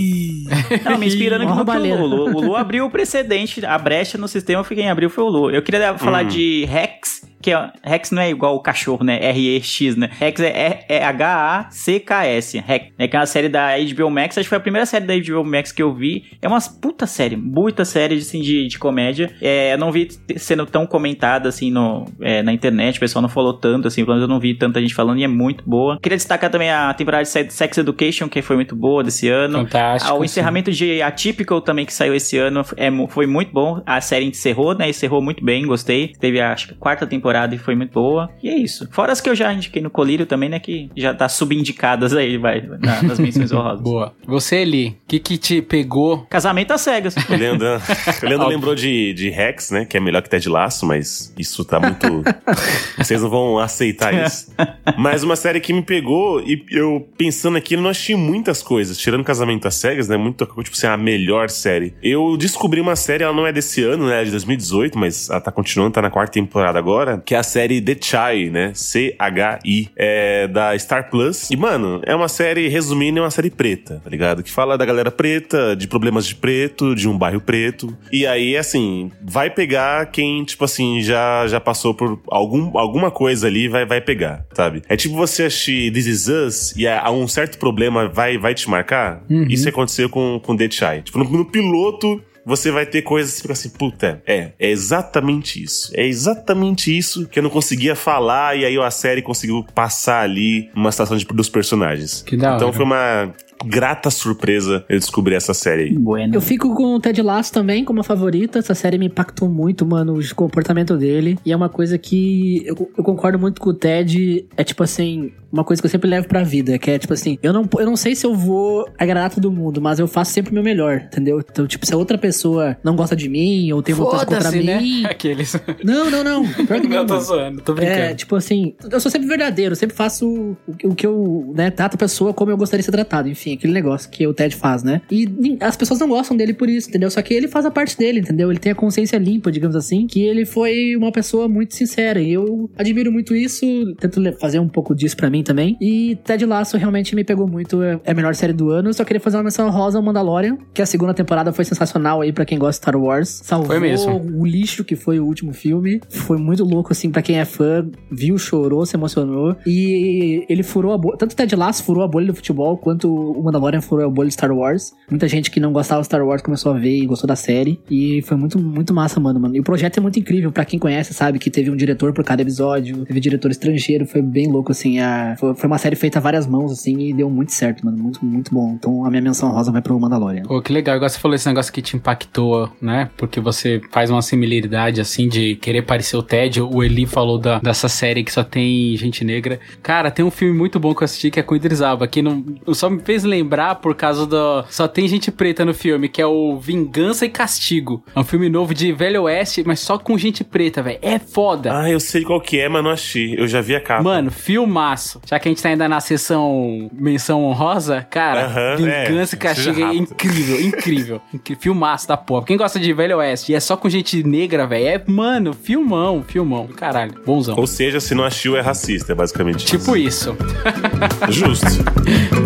Não, me inspirando no que o. Lu. O Lu abriu o precedente, a brecha no sistema foi quem abriu foi o Lu. Eu queria falar de Rex, que é, Rex não é igual o cachorro, né? R-E-X, né? Rex é, é- é H-A-C-K-S. Rex, né? Que é uma série da HBO Max. Acho que foi a primeira série da HBO Max que eu vi. É uma puta série, muita série assim, de, de comédia. É, eu não vi sendo tão comentada assim no, é, na internet. O pessoal não falou tanto, assim. Pelo menos eu não vi tanta gente falando e é muito boa. Queria destacar também a temporada de Se- Sex Education, que foi muito boa desse ano. Fantástico. O sim. encerramento de Atypical também que saiu esse ano é, foi muito bom. A série encerrou, né? Encerrou muito bem, gostei. Teve a acho que, a quarta temporada e foi muito boa. E é isso. Fora as que eu já indiquei no Colírio também, né? Que já tá subindicadas aí, vai, na- nas menções honrosas. Boa. Você, Eli, o que que te pegou? Casamento às cegas. O Leandro, o Leandro lembrou de, de Rex, né? Que é melhor que Ted Laço, mas isso tá muito. Vocês não vão aceitar isso. Mas uma série que me pegou, e eu pensando aqui, eu não achei muitas coisas. Tirando Casamento às Cegas, né? Muito, tipo assim, a melhor série. Eu descobri uma série, ela não é desse ano, né? É de 2018, mas ela tá continuando, tá na quarta temporada agora, que é a série The Chai, né? C-H-I. É da Star Plus. E, mano, é uma série, resumindo, é uma série preta, tá ligado? Que fala da galera preta, de problemas de preto, de um bairro preto. E aí, assim, vai pegar quem, tipo assim, já, já passou por algum, alguma coisa ali, vai, vai pegar, sabe? É tipo você assistir This Is Us e a, a um certo problema vai, vai te marcar. Isso aconteceu com, com The Chai. Tipo, no, no piloto, você vai ter coisas que fica assim, puta, é, é exatamente isso. É exatamente isso que eu não conseguia falar e aí a série conseguiu passar ali uma situação de, dos personagens. Que da Então hora. foi uma grata surpresa eu descobrir essa série aí. Bueno. Eu fico com o Ted Lasso também como favorita. Essa série me impactou muito, mano, o comportamento dele. E é uma coisa que eu, eu concordo muito com o Ted. É tipo assim, uma coisa que eu sempre levo pra vida, que é tipo assim, eu não, eu não sei se eu vou agradar todo mundo, mas eu faço sempre o meu melhor, entendeu? Então, tipo, se a outra pessoa não gosta de mim, ou tem uma coisa contra né? mim. Aqueles. Não, não, não. Pior que não, tô zoando, tô brincando. É, tipo assim, eu sou sempre verdadeiro, eu sempre faço o, que- o que eu, né, trato a pessoa como eu gostaria de ser tratado, enfim, aquele negócio que o Ted faz, né? E as pessoas não gostam dele por isso, entendeu? Só que ele faz a parte dele, entendeu? Ele tem a consciência limpa, digamos assim, que ele foi uma pessoa muito sincera, e eu admiro muito isso, tento fazer um pouco disso pra mim também. E Ted Lasso realmente me pegou muito, é é a melhor série do ano. Eu só queria fazer uma menção rosa ao Mandalorian, que a segunda temporada foi sensacional aí pra quem gosta de Star Wars. Salvou Foi mesmo. o lixo que foi o último filme. Foi muito louco, assim, pra quem é fã. Viu, chorou, se emocionou. E ele furou a bolha. Tanto Ted Lasso furou a bolha do futebol, quanto o Mandalorian furou a bolha de Star Wars. Muita gente que não gostava de Star Wars começou a ver e gostou da série. E foi muito, muito massa, mano, mano. E o projeto é muito incrível. Pra quem conhece, sabe que teve um diretor por cada episódio. Teve diretor estrangeiro. Foi bem louco, assim. A... Foi, foi uma série feita a várias mãos, assim, e deu muito certo, mano. Muito, muito bom. Então a minha menção rosa vai pro Mandalorian. Pô, que legal. Igual você falou esse negócio que te impactou, né? Porque você faz uma similaridade, assim, de querer parecer o Ted. O Eli falou da, dessa série que só tem gente negra. Cara, tem um filme muito bom que eu assisti que é com o Idris Elba, que não, só me fez lembrar por causa do... Só tem gente preta no filme, que é o Vingança e Castigo. É um filme novo de Velho Oeste, mas só com gente preta, velho. É foda. Ah, eu sei qual que é, mas não achei. Eu já vi a capa. Mano, filmaço. Já que a gente tá ainda na sessão menção honrosa, cara, Aham, Vingança é, e Castigo é incrível, incrível. Filmaço da porra. Quem gosta de Velho Oeste e é só com gente negra, velho, é, mano, filmão, filmão. Caralho, bonzão. Ou seja, se não achou, é racista, é basicamente Tipo isso. isso. Justo.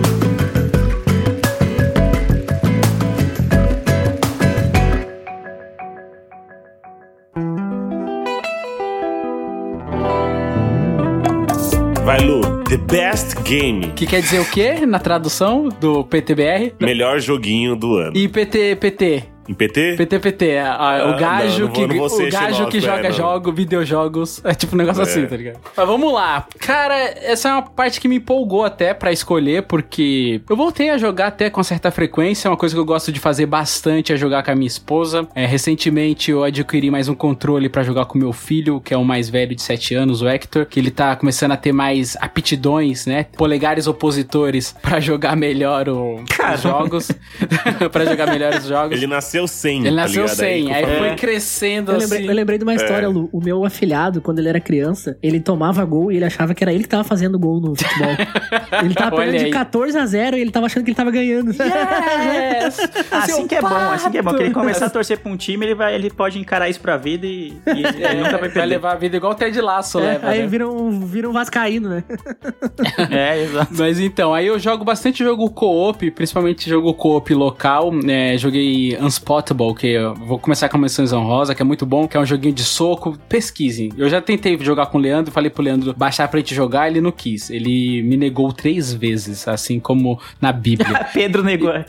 Vai, Lu. The Best Game. Que quer dizer o quê na tradução do PTBR? Melhor joguinho do ano. E PT, PT. Em PT? PTPT, a- a- Ah, o gajo não, não que, o gajo que é, joga não. jogo, videojogos, é tipo um negócio É. assim, tá ligado? Mas vamos lá. Cara, essa é uma parte que me empolgou até pra escolher, porque eu voltei a jogar até com certa frequência, é uma coisa que eu gosto de fazer bastante, é jogar com a minha esposa. É, recentemente eu adquiri mais um controle pra jogar com meu filho, que é o mais velho de 7 anos, o Hector, que ele tá começando a ter mais aptidões, né? Polegares opositores pra jogar melhor o- os jogos. pra jogar melhor os jogos. Ele nasceu sem. Ele tá nasceu ligado? sem, aí com- foi crescendo Eu assim. lembrei, eu lembrei de uma história, Lu. O meu afilhado, quando ele era criança, ele tomava gol e ele achava que era ele que tava fazendo gol no futebol. ele tava perdendo de aí. 14 a 0 e ele tava achando que ele tava ganhando. Yes! Assim que é bom, assim que é bom. Que ele pato! começar a torcer pra um time, ele, vai, ele pode encarar isso pra vida e, e ele É, nunca vai vai perder. levar a vida igual o Ted Laço É, leva, aí né? vira um, vira um vascaíno, né? É, exato. Mas então, aí eu jogo bastante jogo co-op, principalmente jogo co-op local. né? joguei Unspotable, que eu vou começar com a menção honrosa, que é muito bom, que é um joguinho de soco. Pesquisem. Eu já tentei jogar com o Leandro, falei pro Leandro baixar pra gente jogar, ele não quis. Ele me negou três vezes, assim como na Bíblia. Pedro negou.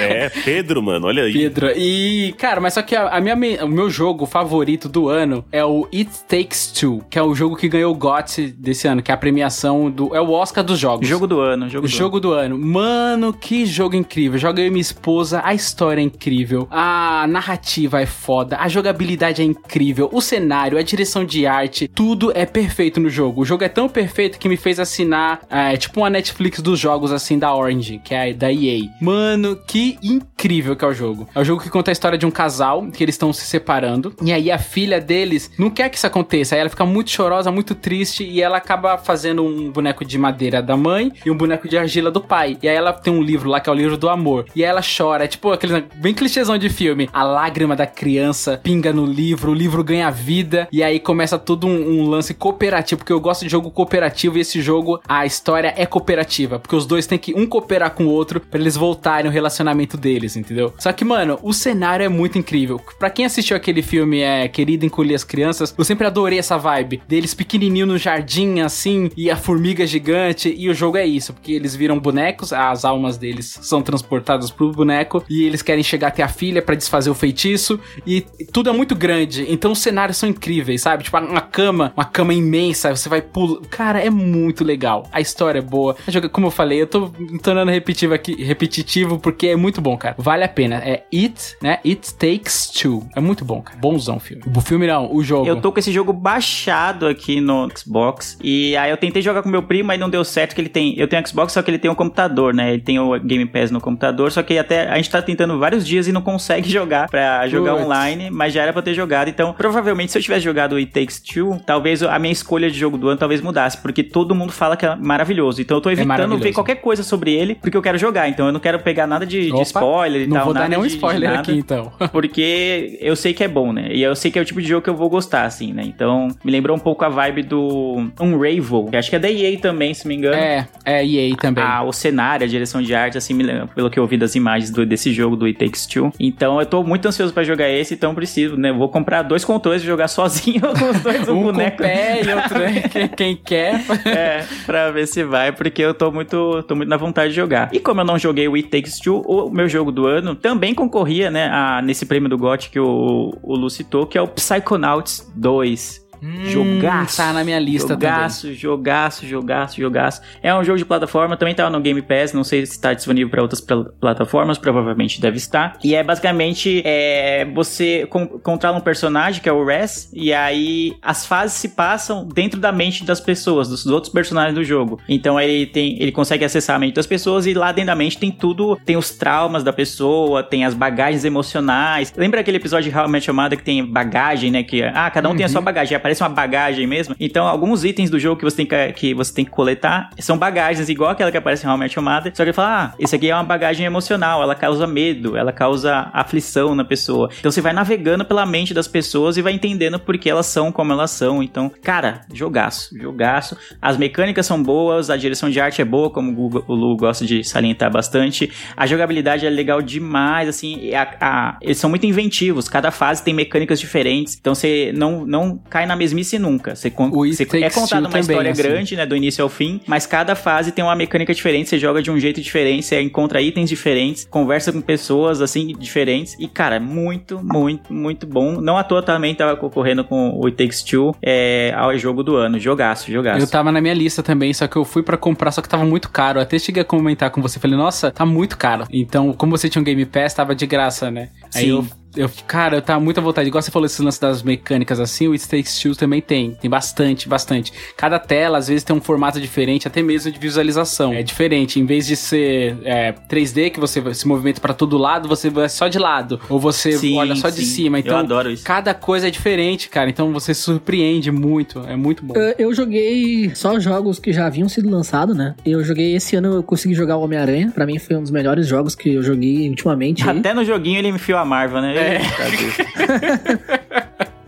É, Pedro, mano, olha aí. Pedro. E, cara, mas só que a, a minha, o meu jogo favorito do ano é o It Takes Two, que é o jogo que ganhou o GOT desse ano, que é a premiação do. É o Oscar dos jogos. Jogo do ano, jogo do jogo do ano. Mano, que jogo incrível. E minha esposa, a história é incrível, a narrativa é foda, a jogabilidade é incrível, o cenário, a direção de arte, tudo é perfeito no jogo. O jogo é tão perfeito que me fez assinar, é, tipo uma Netflix dos jogos assim da Orange, que é da EA. Mano, que incrível que é o jogo. É o jogo que conta a história de um casal, que eles estão se separando, e aí a filha deles não quer que isso aconteça, aí ela fica muito chorosa, muito triste, e ela acaba fazendo um boneco de madeira da mãe e um boneco de argila do pai. E aí ela tem um livro lá que é o livro do amor. E aí ela chora, é tipo aquele bem clichêzão de filme. A lágrima da criança pinga no livro, o livro ganha vida, e aí começa todo um, um lance cooperativo, porque eu gosto de jogo cooperativo e esse jogo, a história é cooperativa, porque os dois têm que um cooperar com o outro pra eles voltarem o relacionamento deles. entendeu? Só que, mano, o cenário é muito incrível. Pra quem assistiu aquele filme é Querido Encolher as Crianças, eu sempre adorei essa vibe deles pequenininho no jardim, assim, e a formiga gigante. E o jogo é isso, porque eles viram bonecos, as almas deles são transportadas pro boneco e eles querem chegar até a filha pra desfazer o feitiço. E tudo é muito grande, então os cenários são incríveis, sabe? Tipo, uma cama, uma cama imensa, você vai pular. Cara, é muito legal. A história é boa. Como eu falei, eu tô tornando repetitivo aqui, repetitivo porque é muito bom, cara. Vale a pena. É It, né? It Takes Two. É muito bom, cara. Bonzão o filme. O filme não, o jogo. Eu tô com esse jogo baixado aqui no Xbox. E aí eu tentei jogar com meu primo, mas não deu certo que ele tem. Eu tenho Xbox, só que ele tem um computador, né? Ele tem o Game Pass no computador, só que até a gente tá tentando vários dias e não consegue jogar pra jogar Putz. online, mas já era pra ter jogado. Então, provavelmente, se eu tivesse jogado o It Takes Two, talvez a minha escolha de jogo do ano talvez mudasse, porque todo mundo fala que é maravilhoso. Então eu tô evitando maravilhoso. ver qualquer coisa sobre ele, porque eu quero jogar. Então eu não quero pegar nada de, de spoiler e Não tal. vou dar nenhum de- de spoiler nada aqui, então. porque eu sei que é bom, né? E eu sei que é o tipo de jogo que eu vou gostar, assim, né? Então, me lembrou um pouco a vibe do Unravel, que acho que é da EA também, se não me engano. É, é EA também. Ah, o cenário, a direção de arte, assim, me lembra, pelo que eu vi das imagens do- desse jogo do It Takes Two. Então, eu tô muito ansioso pra jogar esse, então preciso, né? Vou comprar dois controles e jogar sozinho com os dois, um, um boneco. com o pé e outro, né? quem, quem quer. É, pra ver se vai, porque eu tô muito, tô muito na vontade de jogar. E como eu não joguei o It Takes Two, o meu jogo do ano também concorria, né, a, nesse prêmio do GOT que o, o Lu citou, que é o Psychonauts 2. Jogaço. tá na minha lista jogaço, Jogaço, jogaço, jogaço. É um jogo de plataforma, também tá no Game Pass, não sei se está disponível para outras pl- plataformas, provavelmente deve estar. E é basicamente, é, você con- controla um personagem, que é o Res, e aí as fases se passam dentro da mente das pessoas, dos outros personagens do jogo. Então ele tem, ele consegue acessar a mente das pessoas e lá dentro da mente tem tudo, tem os traumas da pessoa, tem as bagagens emocionais. Lembra aquele episódio de How I Met Your Mother que tem bagagem, né? Que, ah, cada um tem a sua bagagem, aparece uma bagagem mesmo. Então, alguns itens do jogo que você tem que, que, você tem que coletar são bagagens, igual aquela que aparece em How Met Your Mother. Só que ele fala, ah, esse aqui é uma bagagem emocional, ela causa medo, ela causa aflição na pessoa. Então, você vai navegando pela mente das pessoas e vai entendendo por que elas são como elas são. Então, cara, jogaço, jogaço. As mecânicas são boas, a direção de arte é boa, como o o Lu gosta de salientar bastante. A jogabilidade é legal demais, assim, a- a- eles são muito inventivos. Cada fase tem mecânicas diferentes. Então você não, não cai na mesmice nunca. Você, con- você- é contada uma história assim. grande, né, do início ao fim, mas cada fase tem uma mecânica diferente. Você joga de um jeito diferente, você encontra itens diferentes, conversa com pessoas assim diferentes. E cara, é muito, muito, muito bom. Não à toa também tava concorrendo com o It Takes Two é, ao jogo do ano. Jogaço, jogaço. Eu tava na minha lista também, só que eu fui pra comprar, só que tava muito caro. Eu até cheguei a comentar com você, falei, nossa, tá muito caro. Então, como você tinha um Game Pass, tava de graça, né? Aí Sim. eu, eu, cara, eu tava muito à vontade. Igual você falou esse lance das mecânicas assim, o It Takes Two também tem. Tem bastante, bastante. Cada tela, às vezes, tem um formato diferente, até mesmo de visualização. É diferente. Em vez de ser é, 3D, que você se movimenta pra todo lado, você vai só de lado. Ou você Sim, olha só de sim. cima. Eu Então, adoro isso. cada coisa é diferente, cara. Então, você se surpreende muito. É muito bom. Uh, Eu joguei só jogos que já haviam sido lançados, né? Eu joguei esse ano, eu consegui jogar o Homem-Aranha. Pra mim foi um dos melhores jogos que eu joguei ultimamente. aí. Até no joguinho ele enfiou a Marvel, né? Deus.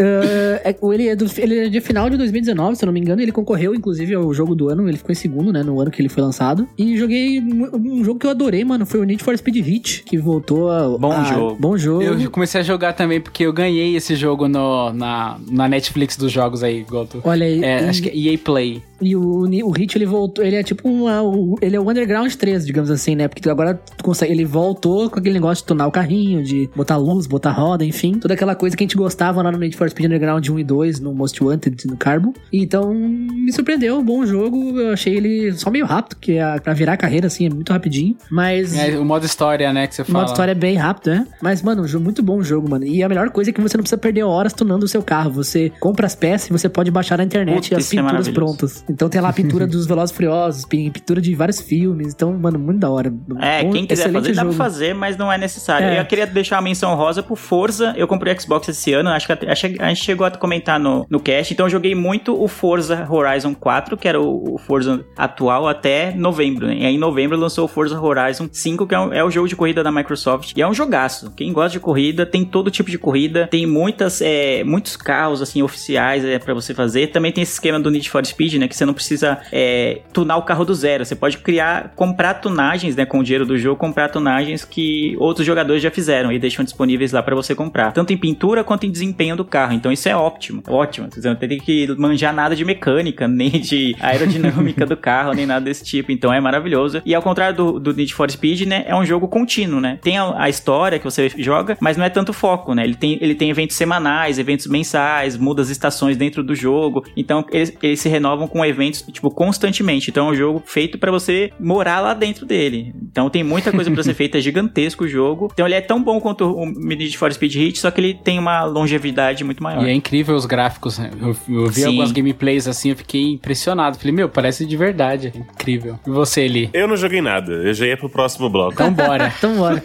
Uh, é- ele, é do, ele é de final de 2019, se eu não me engano. Ele concorreu, inclusive, ao jogo do ano. Ele ficou em segundo, né? No ano que ele foi lançado. E joguei um, um jogo que eu adorei, mano. Foi o Need for Speed Hit, que voltou a. Bom a- jogo. Bom jogo. Eu comecei a jogar também porque eu ganhei esse jogo no, na, na Netflix dos jogos aí, Goto. Olha aí. É, e, acho que é EA Play. E o, o Hit, ele voltou. Ele é tipo uma, o- Ele é o Underground 3, digamos assim, né? Porque agora tu consegue, ele voltou com aquele negócio de tunar o carrinho, de botar luz, botar roda, enfim. Toda aquela coisa que a gente gostava lá no Need for Speed Underground 1 e 2, no Most Wanted, no Carbo. Então, me surpreendeu. Bom jogo. Eu achei ele só meio rápido, que a, pra virar a carreira, assim, é muito rapidinho. Mas. É, o modo história, né, que você O fala. modo história é bem rápido, né? Mas, mano, um jogo- muito bom o jogo, mano. E a melhor coisa é que você não precisa perder horas tunando o seu carro. Você compra as peças e você pode baixar na internet Puta, as é pinturas prontas. Então tem lá a pintura dos Velozes Furiosos, pin- pintura de vários filmes. Então, mano, muito da hora. É, Bom, quem quiser fazer, dá pra jogo. fazer, mas não é necessário. É. Eu queria deixar uma menção rosa pro Forza. Eu comprei Xbox esse ano, acho que que a gente chegou a comentar no, no cast. Então eu joguei muito o Forza Horizon 4, que era o, o Forza atual, até novembro. Né? E aí em novembro lançou o Forza Horizon 5, que é, um- é o jogo de corrida da Microsoft. E é um jogaço. Quem gosta de corrida, tem todo tipo de corrida. Tem muitas, é, muitos carros, assim, oficiais é, para você fazer. Também tem esse esquema do Need for Speed, né? Que você não precisa é, tunar o carro do zero. Você pode criar, comprar tunagens, né, com o dinheiro do jogo, comprar tunagens que outros jogadores já fizeram e deixam disponíveis lá para você comprar, tanto em pintura quanto em desempenho do carro. Então isso é ótimo, ótimo. Você não tem que manjar nada de mecânica, nem de aerodinâmica do carro, nem nada desse tipo. Então é maravilhoso. E ao contrário do, do Need for Speed, né, é um jogo contínuo, né? Tem a, a história que você joga, mas não é tanto foco, né? Ele tem, ele tem eventos semanais, eventos mensais, muda as estações dentro do jogo. Então eles, eles se renovam com eventos, tipo, constantemente. Então é um jogo feito para você morar lá dentro dele. Então tem muita coisa para ser feita, é gigantesco o jogo. Então ele é tão bom quanto o Need for Speed Hit, só que ele tem uma longevidade muito maior. E é incrível os gráficos, né? Eu, eu vi Sim. algumas gameplays assim, eu fiquei impressionado. Falei, meu, parece de verdade. Incrível. E você, Eli? Eu não joguei nada, eu já ia pro próximo bloco. Então bora. Então bora.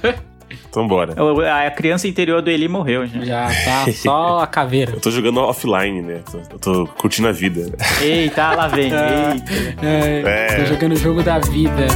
Então bora. O- A criança interior do Eli morreu, já. Já tá só a caveira. Eu tô jogando offline, né? Tô- Eu tô curtindo a vida. Eita, lá vem. Eita. É, É. Tô jogando o jogo da vida.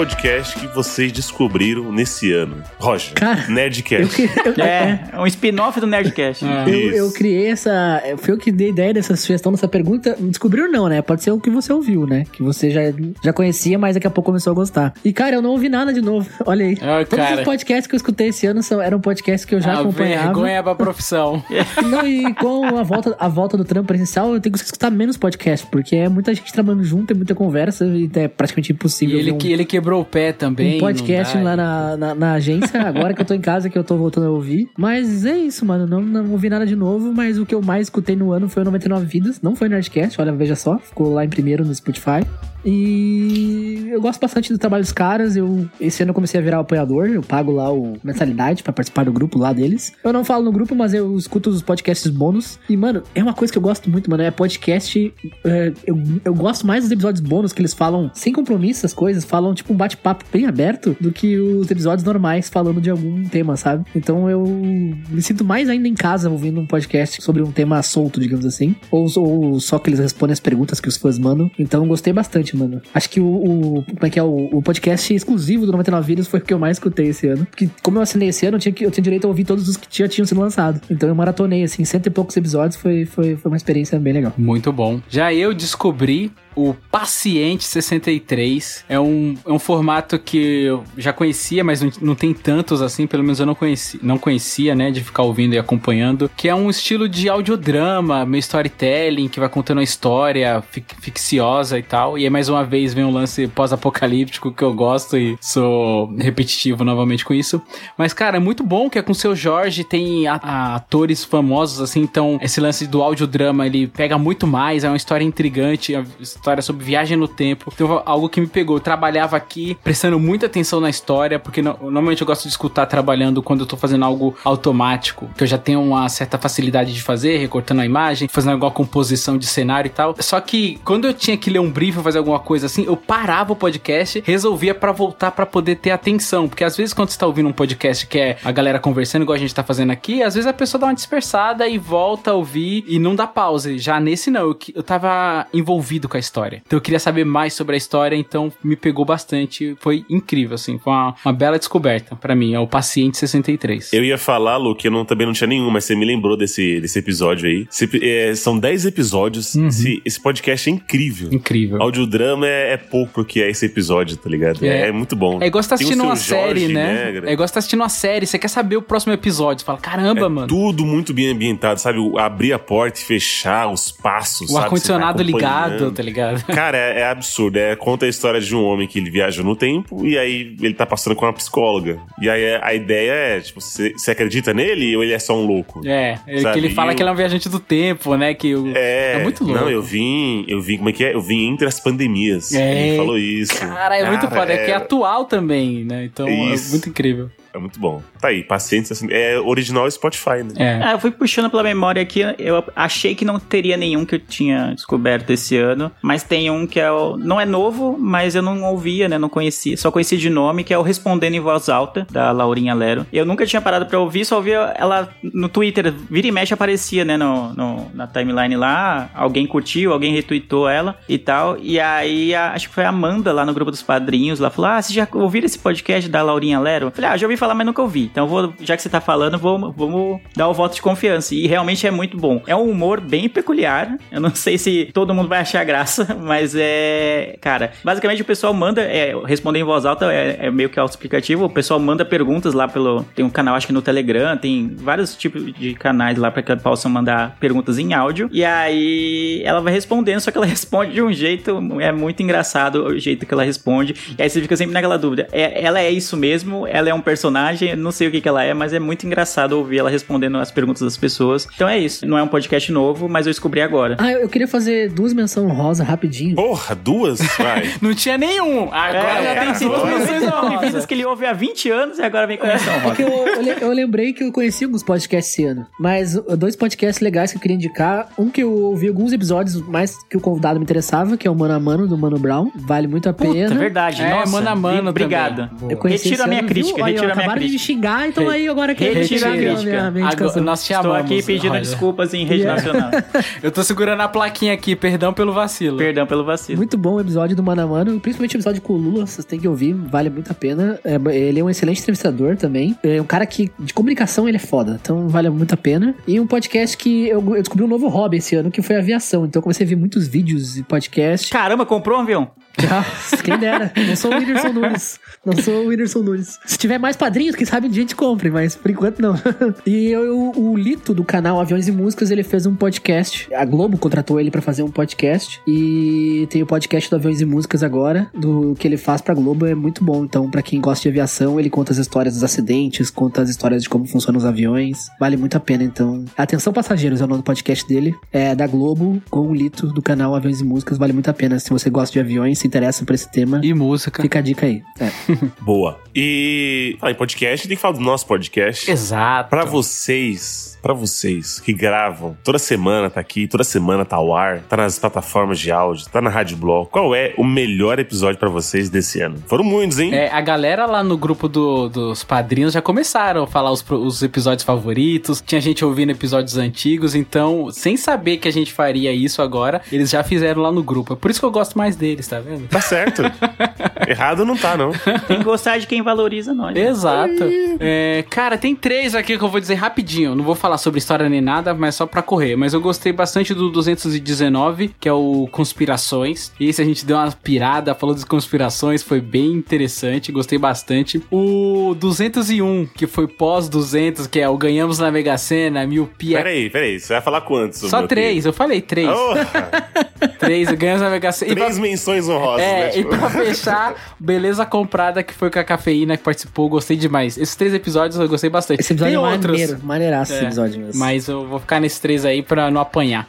Podcast que vocês descobriram nesse ano. Roger, Cara, Eu, Nerdcast. que- eu- É, um spin-off do Nerdcast. É. eu, eu criei essa. Foi eu que dei ideia dessa sugestão, dessa pergunta. Descobriu não, né? Pode ser o que você ouviu, né? Que você já, já conhecia, mas daqui a pouco começou a gostar. E, cara, eu não ouvi nada de novo. Olha aí. Ai, Todos cara. os podcasts que eu escutei esse ano são, eram podcasts que eu já a acompanhava. vergonha pra profissão. Não, e com a volta, a volta do trampo presencial, eu tenho que escutar menos podcast, porque é muita gente trabalhando junto, é muita conversa, e é praticamente E impossível. ele, ver um- que, ele quebrou o pé também. um podcast dá. lá na, na, na agência, agora que eu tô em casa, que eu tô voltando a ouvir. Mas é isso, mano. Não, não ouvi nada de novo, mas o que eu mais escutei no ano foi o 99 Vidas. Não foi Nerdcast, olha, veja só. Ficou lá em primeiro no Spotify. E eu gosto bastante do trabalho dos caras. Eu, esse ano eu comecei a virar apoiador. Eu pago lá o mensalidade pra participar do grupo lá deles. Eu não falo no grupo, mas eu escuto os podcasts bônus. E, mano, é uma coisa que eu gosto muito, mano. É podcast. é, eu, eu gosto mais dos episódios bônus que eles falam sem compromisso as coisas. Falam, tipo, um bate-papo bem aberto do que os episódios normais falando de algum tema, sabe? Então eu me sinto mais ainda em casa ouvindo um podcast sobre um tema solto, digamos assim. Ou, ou só que eles respondem as perguntas que os fãs mandam. Então eu gostei bastante, mano. Acho que o, o- como é que é o, o podcast exclusivo do 99 Vidas foi o que eu mais escutei esse ano. Porque como eu assinei esse ano, eu tinha, eu tinha direito a ouvir todos os que já tinham sido lançados. Então eu maratonei, assim, cento e poucos episódios. Foi, foi, foi uma experiência bem legal. Muito bom. Já eu descobri o Paciente 63. É um, é um formato que eu já conhecia, mas não, não tem tantos assim, pelo menos eu não conhecia, não conhecia, né, de ficar ouvindo e acompanhando, que é um estilo de audiodrama, meio storytelling, que vai contando uma história fic- ficciosa e tal. E aí mais uma vez vem um lance pós-apocalíptico que eu gosto e sou repetitivo novamente com isso. Mas cara, é muito bom que é com o seu Jorge, tem atores famosos assim, então esse lance do audiodrama ele pega muito mais, é uma história intrigante, é história sobre viagem no tempo. Então algo que me pegou, eu trabalhava aqui prestando muita atenção na história, porque no- normalmente eu gosto de escutar trabalhando quando eu tô fazendo algo automático, que eu já tenho uma certa facilidade de fazer, recortando a imagem, fazendo alguma composição de cenário e tal. Só que quando eu tinha que ler um brief ou fazer alguma coisa assim, eu parava o podcast, resolvia pra voltar pra poder ter atenção, porque às vezes quando você tá ouvindo um podcast que é a galera conversando igual a gente tá fazendo aqui, às vezes a pessoa dá uma dispersada e volta a ouvir e não dá pausa. Já nesse não, eu, eu tava envolvido com a história. Então eu queria saber mais sobre a história, então me pegou bastante. Foi incrível, assim, foi uma, uma bela descoberta pra mim. É o Paciente 63. Eu ia falar, Lu, que eu não, também não tinha nenhum, mas você me lembrou desse, desse episódio aí. Esse- é, são 10 episódios. Uhum. Esse, esse podcast é incrível. Incrível. Audiodrama é, é pouco que é esse episódio, tá ligado? É, É. é muito bom. É igual você tá assistindo uma série, Jorge né? Negra. É igual você tá assistindo uma série, você quer saber o próximo episódio. Você fala, caramba, É mano. tudo muito bem ambientado, sabe? O- Abrir a porta e fechar, os passos, O ar-condicionado ligado, tá ligado? Cara, é, é absurdo. É, conta a história de um homem que ele viaja no tempo e aí ele tá passando com uma psicóloga. E aí é- a ideia é, tipo, você acredita nele ou ele é só um louco? É, é Sabe, que ele fala e que ele é um viajante do tempo, né? Que o... É, muito louco. Não, eu vim, eu vim, como é que é? Eu vim entre as pandemias. É. Ele falou isso. Cara, é muito foda. É que é é atual também, né? Então Isso. é muito incrível. É muito bom. Tá aí, Pacientes assim, é original Spotify, né? É. Ah, eu fui puxando pela memória aqui, eu achei que não teria nenhum que eu tinha descoberto esse ano, mas tem um que é o, não é novo, mas eu não ouvia, né, não conhecia, só conhecia de nome, que é o Respondendo em Voz Alta, da Laurinha Lero. Eu nunca tinha parado pra ouvir, só ouvia ela no Twitter, vira e mexe aparecia, né, no, no- na timeline lá, alguém curtiu, alguém retweetou ela e tal, e aí a- acho que foi a Amanda lá no grupo dos padrinhos, lá falou, ah, vocês já ouviram esse podcast da Laurinha Lero? Eu falei, ah, já ouvi falar, mas nunca ouvi, então eu vou, já que você tá falando, vou, vamos dar o voto de confiança, e realmente é muito bom. É um humor bem peculiar, eu não sei se todo mundo vai achar graça, mas é, cara, basicamente o pessoal manda, é, responder em voz alta é, é meio que autoexplicativo, o pessoal manda perguntas lá pelo, tem um canal acho que no Telegram, tem vários tipos de canais lá para que possam mandar perguntas em áudio, e aí ela vai respondendo, só que ela responde de um jeito, é muito engraçado o jeito que ela responde, e aí você fica sempre naquela dúvida, é, ela é isso mesmo? Ela é um personagem? Eu não sei o que, que ela é, mas é muito engraçado ouvir ela respondendo as perguntas das pessoas. Então é isso, não é um podcast novo, mas eu descobri agora. Ah, eu queria fazer duas menções rosa rapidinho. Porra, duas? Vai. Não tinha nenhum. Agora já tem cinco agora- menções honrosas. Que ele ouve há 20 anos e agora vem com menção É rosa. que eu, eu le- eu lembrei que eu conheci alguns podcasts esse ano. Mas dois podcasts legais que eu queria indicar. Um que eu ouvi alguns episódios mais que o convidado me interessava, que é o Mano a Mano, do Mano Brown. Vale muito a Puta, pena. verdade. É, Nossa, mano a mano Obrigado. Eu conheci Retiro a minha ano, crítica, viu? Aí, retiro ó, a minha acabaram de me crítica. xingar, então Re- aí agora que retiro a crítica. minha, minha Agora, nós te Estou amamos. aqui pedindo Olha. desculpas em rede Yeah. nacional. Eu tô segurando a plaquinha aqui, perdão pelo vacilo. Perdão pelo vacilo. Muito bom o episódio do Mano a Mano, principalmente o episódio com o Lula, vocês têm que ouvir, vale muito a pena. É, ele é um excelente entrevistador também. É um cara que, de comunicação, ele é foda, então vale muito a pena. E um podcast que eu, eu descobri um novo hobby esse ano, que foi aviação. Então eu comecei a ver muitos vídeos e podcasts. Caramba, comprou um avião? Já, quem dera. Não sou o Whindersson Nunes. Não sou o Whindersson Nunes. Se tiver mais padrinhos, quem sabe um a gente compre, mas por enquanto não. E eu, o Lito do canal Aviões e Músicas, ele fez um podcast. A Globo contratou ele pra fazer um podcast. E tem o podcast do Aviões e Músicas agora, do que ele faz pra Globo, é muito bom. Então, pra quem gosta de aviação, ele conta as histórias dos acidentes, conta as histórias de como funcionam os aviões. Vale muito a pena, então. Atenção Passageiros é o nome do podcast dele. É da Globo, com o Lito do canal Aviões e Músicas. Vale muito a pena. Se você gosta de aviões, se interessa por esse tema, E música. fica a dica aí. É. Boa. E falar em podcast, tem que falar do nosso podcast. Exato. Pra vocês, pra vocês que gravam, toda semana tá aqui, toda semana tá ao ar, tá nas plataformas de áudio, tá na Rádio Blog. Qual é o melhor episódio pra vocês desse ano? Foram muitos, hein? É, a galera lá no grupo do- dos padrinhos já começaram a falar os, os episódios favoritos. Tinha gente ouvindo episódios antigos, então, sem saber que a gente faria isso agora, eles já fizeram lá no grupo. É por isso que eu gosto mais deles, tá vendo? Tá certo. Errado não tá, não. Tem que gostar de quem valoriza nós. né? Exato. É, cara, tem três aqui que eu vou dizer rapidinho. Não vou falar sobre história nem nada, mas só pra correr. Mas eu gostei bastante do 219, que é o Conspirações. Esse a gente deu uma pirada, falou de conspirações, foi bem interessante, gostei bastante. O 201, que foi pós 200, que é o Ganhamos na Mega Sena, Miopia. Peraí, peraí. Você vai falar quantos? Só três, eu falei três. Oh, Três, Ganhamos na Mega Sena. E pra- três menções honrosas, é, né? e Tipo, pra fechar, Beleza Comprada, que foi com a cafeína que participou, gostei demais. Esses três episódios eu gostei bastante. Esse episódio Tem é outros, maneiro, maneiraço esse É, episódio mesmo. mas eu vou ficar nesses três aí pra não apanhar.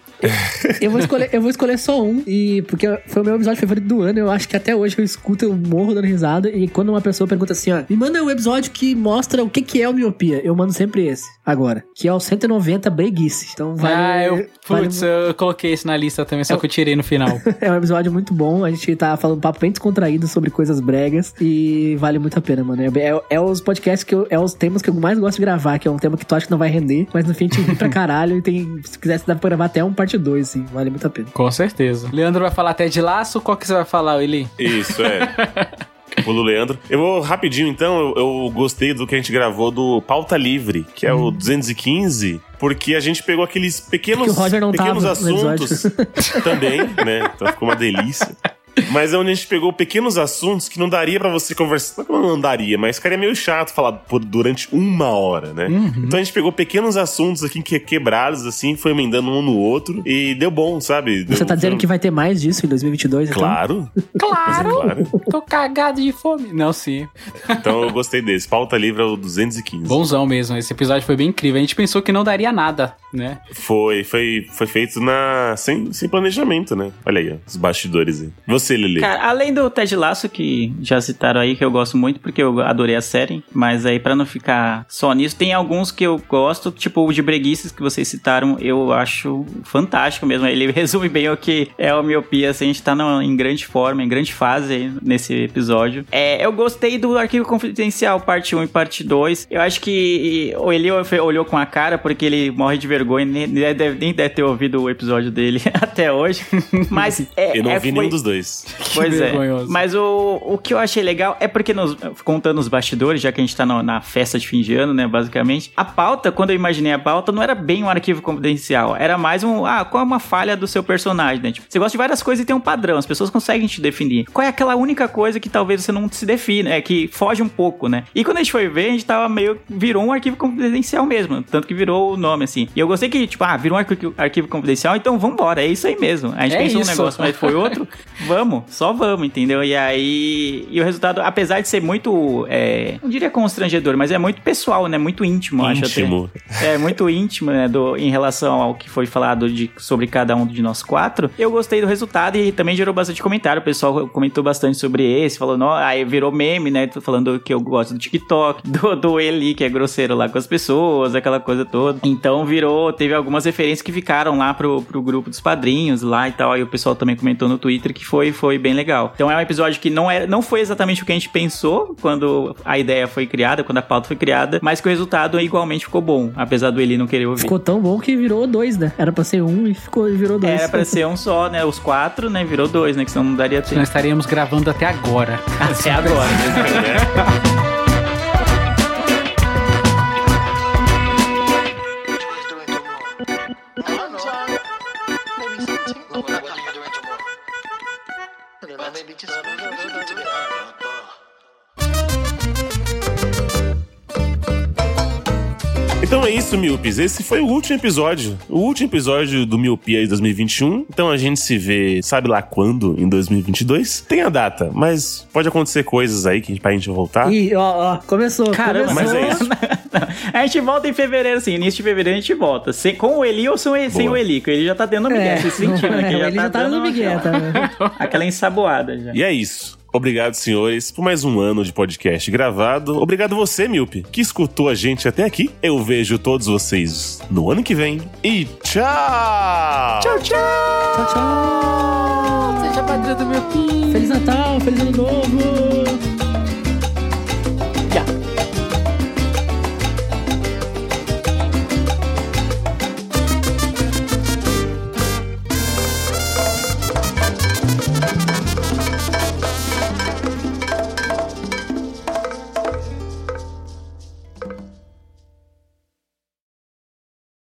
Eu vou escolher, eu vou escolher só um, e porque foi o meu episódio favorito do ano. Eu acho que até hoje eu escuto, eu morro dando risada. E quando uma pessoa pergunta assim, ó, me manda um episódio que mostra o que, que é o miopia, eu mando sempre esse, agora. Que é o 190 Breguice. Então vale. ah, eu, vale- putz, eu coloquei esse na lista também, só que eu tirei no final. é um episódio muito bom. A gente tá falando um papo bem descontraído sobre coisas bregas. E vale muito a pena, mano. É, é, é os podcasts que eu, é os temas que eu mais gosto de gravar, que é um tema que tu acha que não vai render, mas no fim a gente ri pra caralho. E tem, se quisesse, dá pra gravar até um parte 2, assim. Vale muito a pena. Com certeza. Leandro vai falar até de laço, qual que você vai falar, Eli? Isso, é. Pulo Leandro. Eu vou rapidinho, então. Eu, eu gostei do que a gente gravou do Pauta Livre, que é o 215, porque a gente pegou aqueles pequenos, Que o Roger não pequenos tava assuntos também, né? Então ficou uma delícia. Mas é onde a gente pegou pequenos assuntos que não daria pra você conversar. Não, não daria, mas ficaria meio chato falar por, durante uma hora, né? Então a gente pegou pequenos assuntos aqui que quebrados, assim, foi emendando um no outro e deu bom, sabe? Você Deu- tá dizendo foi- que vai ter mais disso em 2022, então? Claro. Claro! Claro. Tô cagado de fome. Não, sim. Então eu gostei desse. Pauta Livre é o 215. Bonzão mesmo, esse episódio foi bem incrível. A gente pensou que não daria nada. Né? Foi, foi, foi feito na sem, sem planejamento, né? Olha aí, ó, os bastidores aí. Você, Lili. Cara, além do Ted Lasso, que já citaram aí, que eu gosto muito, porque eu adorei a série, mas aí pra não ficar só nisso, tem alguns que eu gosto, tipo o de Breguices que vocês citaram, eu acho fantástico mesmo. Ele resume bem o que é a miopia, assim, a gente tá no- em grande forma, em grande fase aí nesse episódio. É, eu gostei do Arquivo Confidencial, parte 1 e parte 2. Eu acho que o Eli olhou com a cara, porque ele morre de vergonha, nem nem deve, nem deve ter ouvido o episódio dele até hoje. Mas é, Eu não é, vi foi- nenhum dos dois. Pois é. vergonhoso. Mas o, o que eu achei legal é porque, nos, contando os bastidores, já que a gente tá no- na festa de fim de ano, né, basicamente, a pauta, quando eu imaginei a pauta, não era bem um arquivo confidencial. Era mais um, ah, qual é uma falha do seu personagem, né? Tipo, você gosta de várias coisas e tem um padrão, as pessoas conseguem te definir. Qual é aquela única coisa que talvez você não se define, é que foge um pouco, né? E quando a gente foi ver, a gente tava meio. virou um arquivo confidencial mesmo. Tanto que virou o nome, assim. E eu gostei que, tipo, ah, virou um arquivo, arquivo confidencial, então vambora, é isso aí mesmo. A gente É pensou um isso. negócio, mas foi outro, vamos, só vamos, entendeu? E aí, e o resultado, apesar de ser muito, é, não diria constrangedor, mas é muito pessoal, né? Muito íntimo, acho até. Íntimo. É muito íntimo, né? Do, em relação ao que foi falado de, sobre cada um de nós quatro. Eu gostei do resultado e também gerou bastante comentário. O pessoal comentou bastante sobre esse, falou, não, aí virou meme, né? Tô falando que eu gosto do TikTok, do, do Eli, que é grosseiro lá com as pessoas, aquela coisa toda. Então virou, teve algumas referências que ficaram lá pro, pro grupo dos padrinhos lá e tal. Aí o pessoal também comentou no Twitter que foi, foi bem legal. Então é um episódio que não, é, não foi exatamente o que a gente pensou quando a ideia foi criada, quando a pauta foi criada, mas que o resultado igualmente ficou bom, apesar do Eli não querer ouvir. Ficou tão bom que virou dois, né? Era pra ser um e ficou, virou dois. Era pra ser um só, né? Os quatro, né? Virou dois, né? Que senão não daria Nós tempo. estaríamos gravando até agora. Até agora. What Então é isso, Miopes. Esse foi o último episódio. O último episódio do Miopia de 2021. Então a gente se vê, sabe lá quando, em 2022. Tem a data, mas pode acontecer coisas aí que pra gente voltar. Ih, ó, ó, começou. Caramba, começou. Mas é isso. a gente volta em fevereiro, assim. Início de fevereiro a gente volta. Sem, com o Eli ou sem, sem o Eli? Que ele já tá dando migué, É, você sentiu, né? Que ele já tá dando no Miguel, aquela, tá? aquela ensaboada já. E é isso. Obrigado, senhores, por mais um ano de podcast gravado. Obrigado você, Miope, que escutou a gente até aqui. Eu vejo todos vocês no ano que vem. E tchau! Tchau, tchau! Tchau, tchau. Seja padrinho do meu filho. Feliz Natal, feliz ano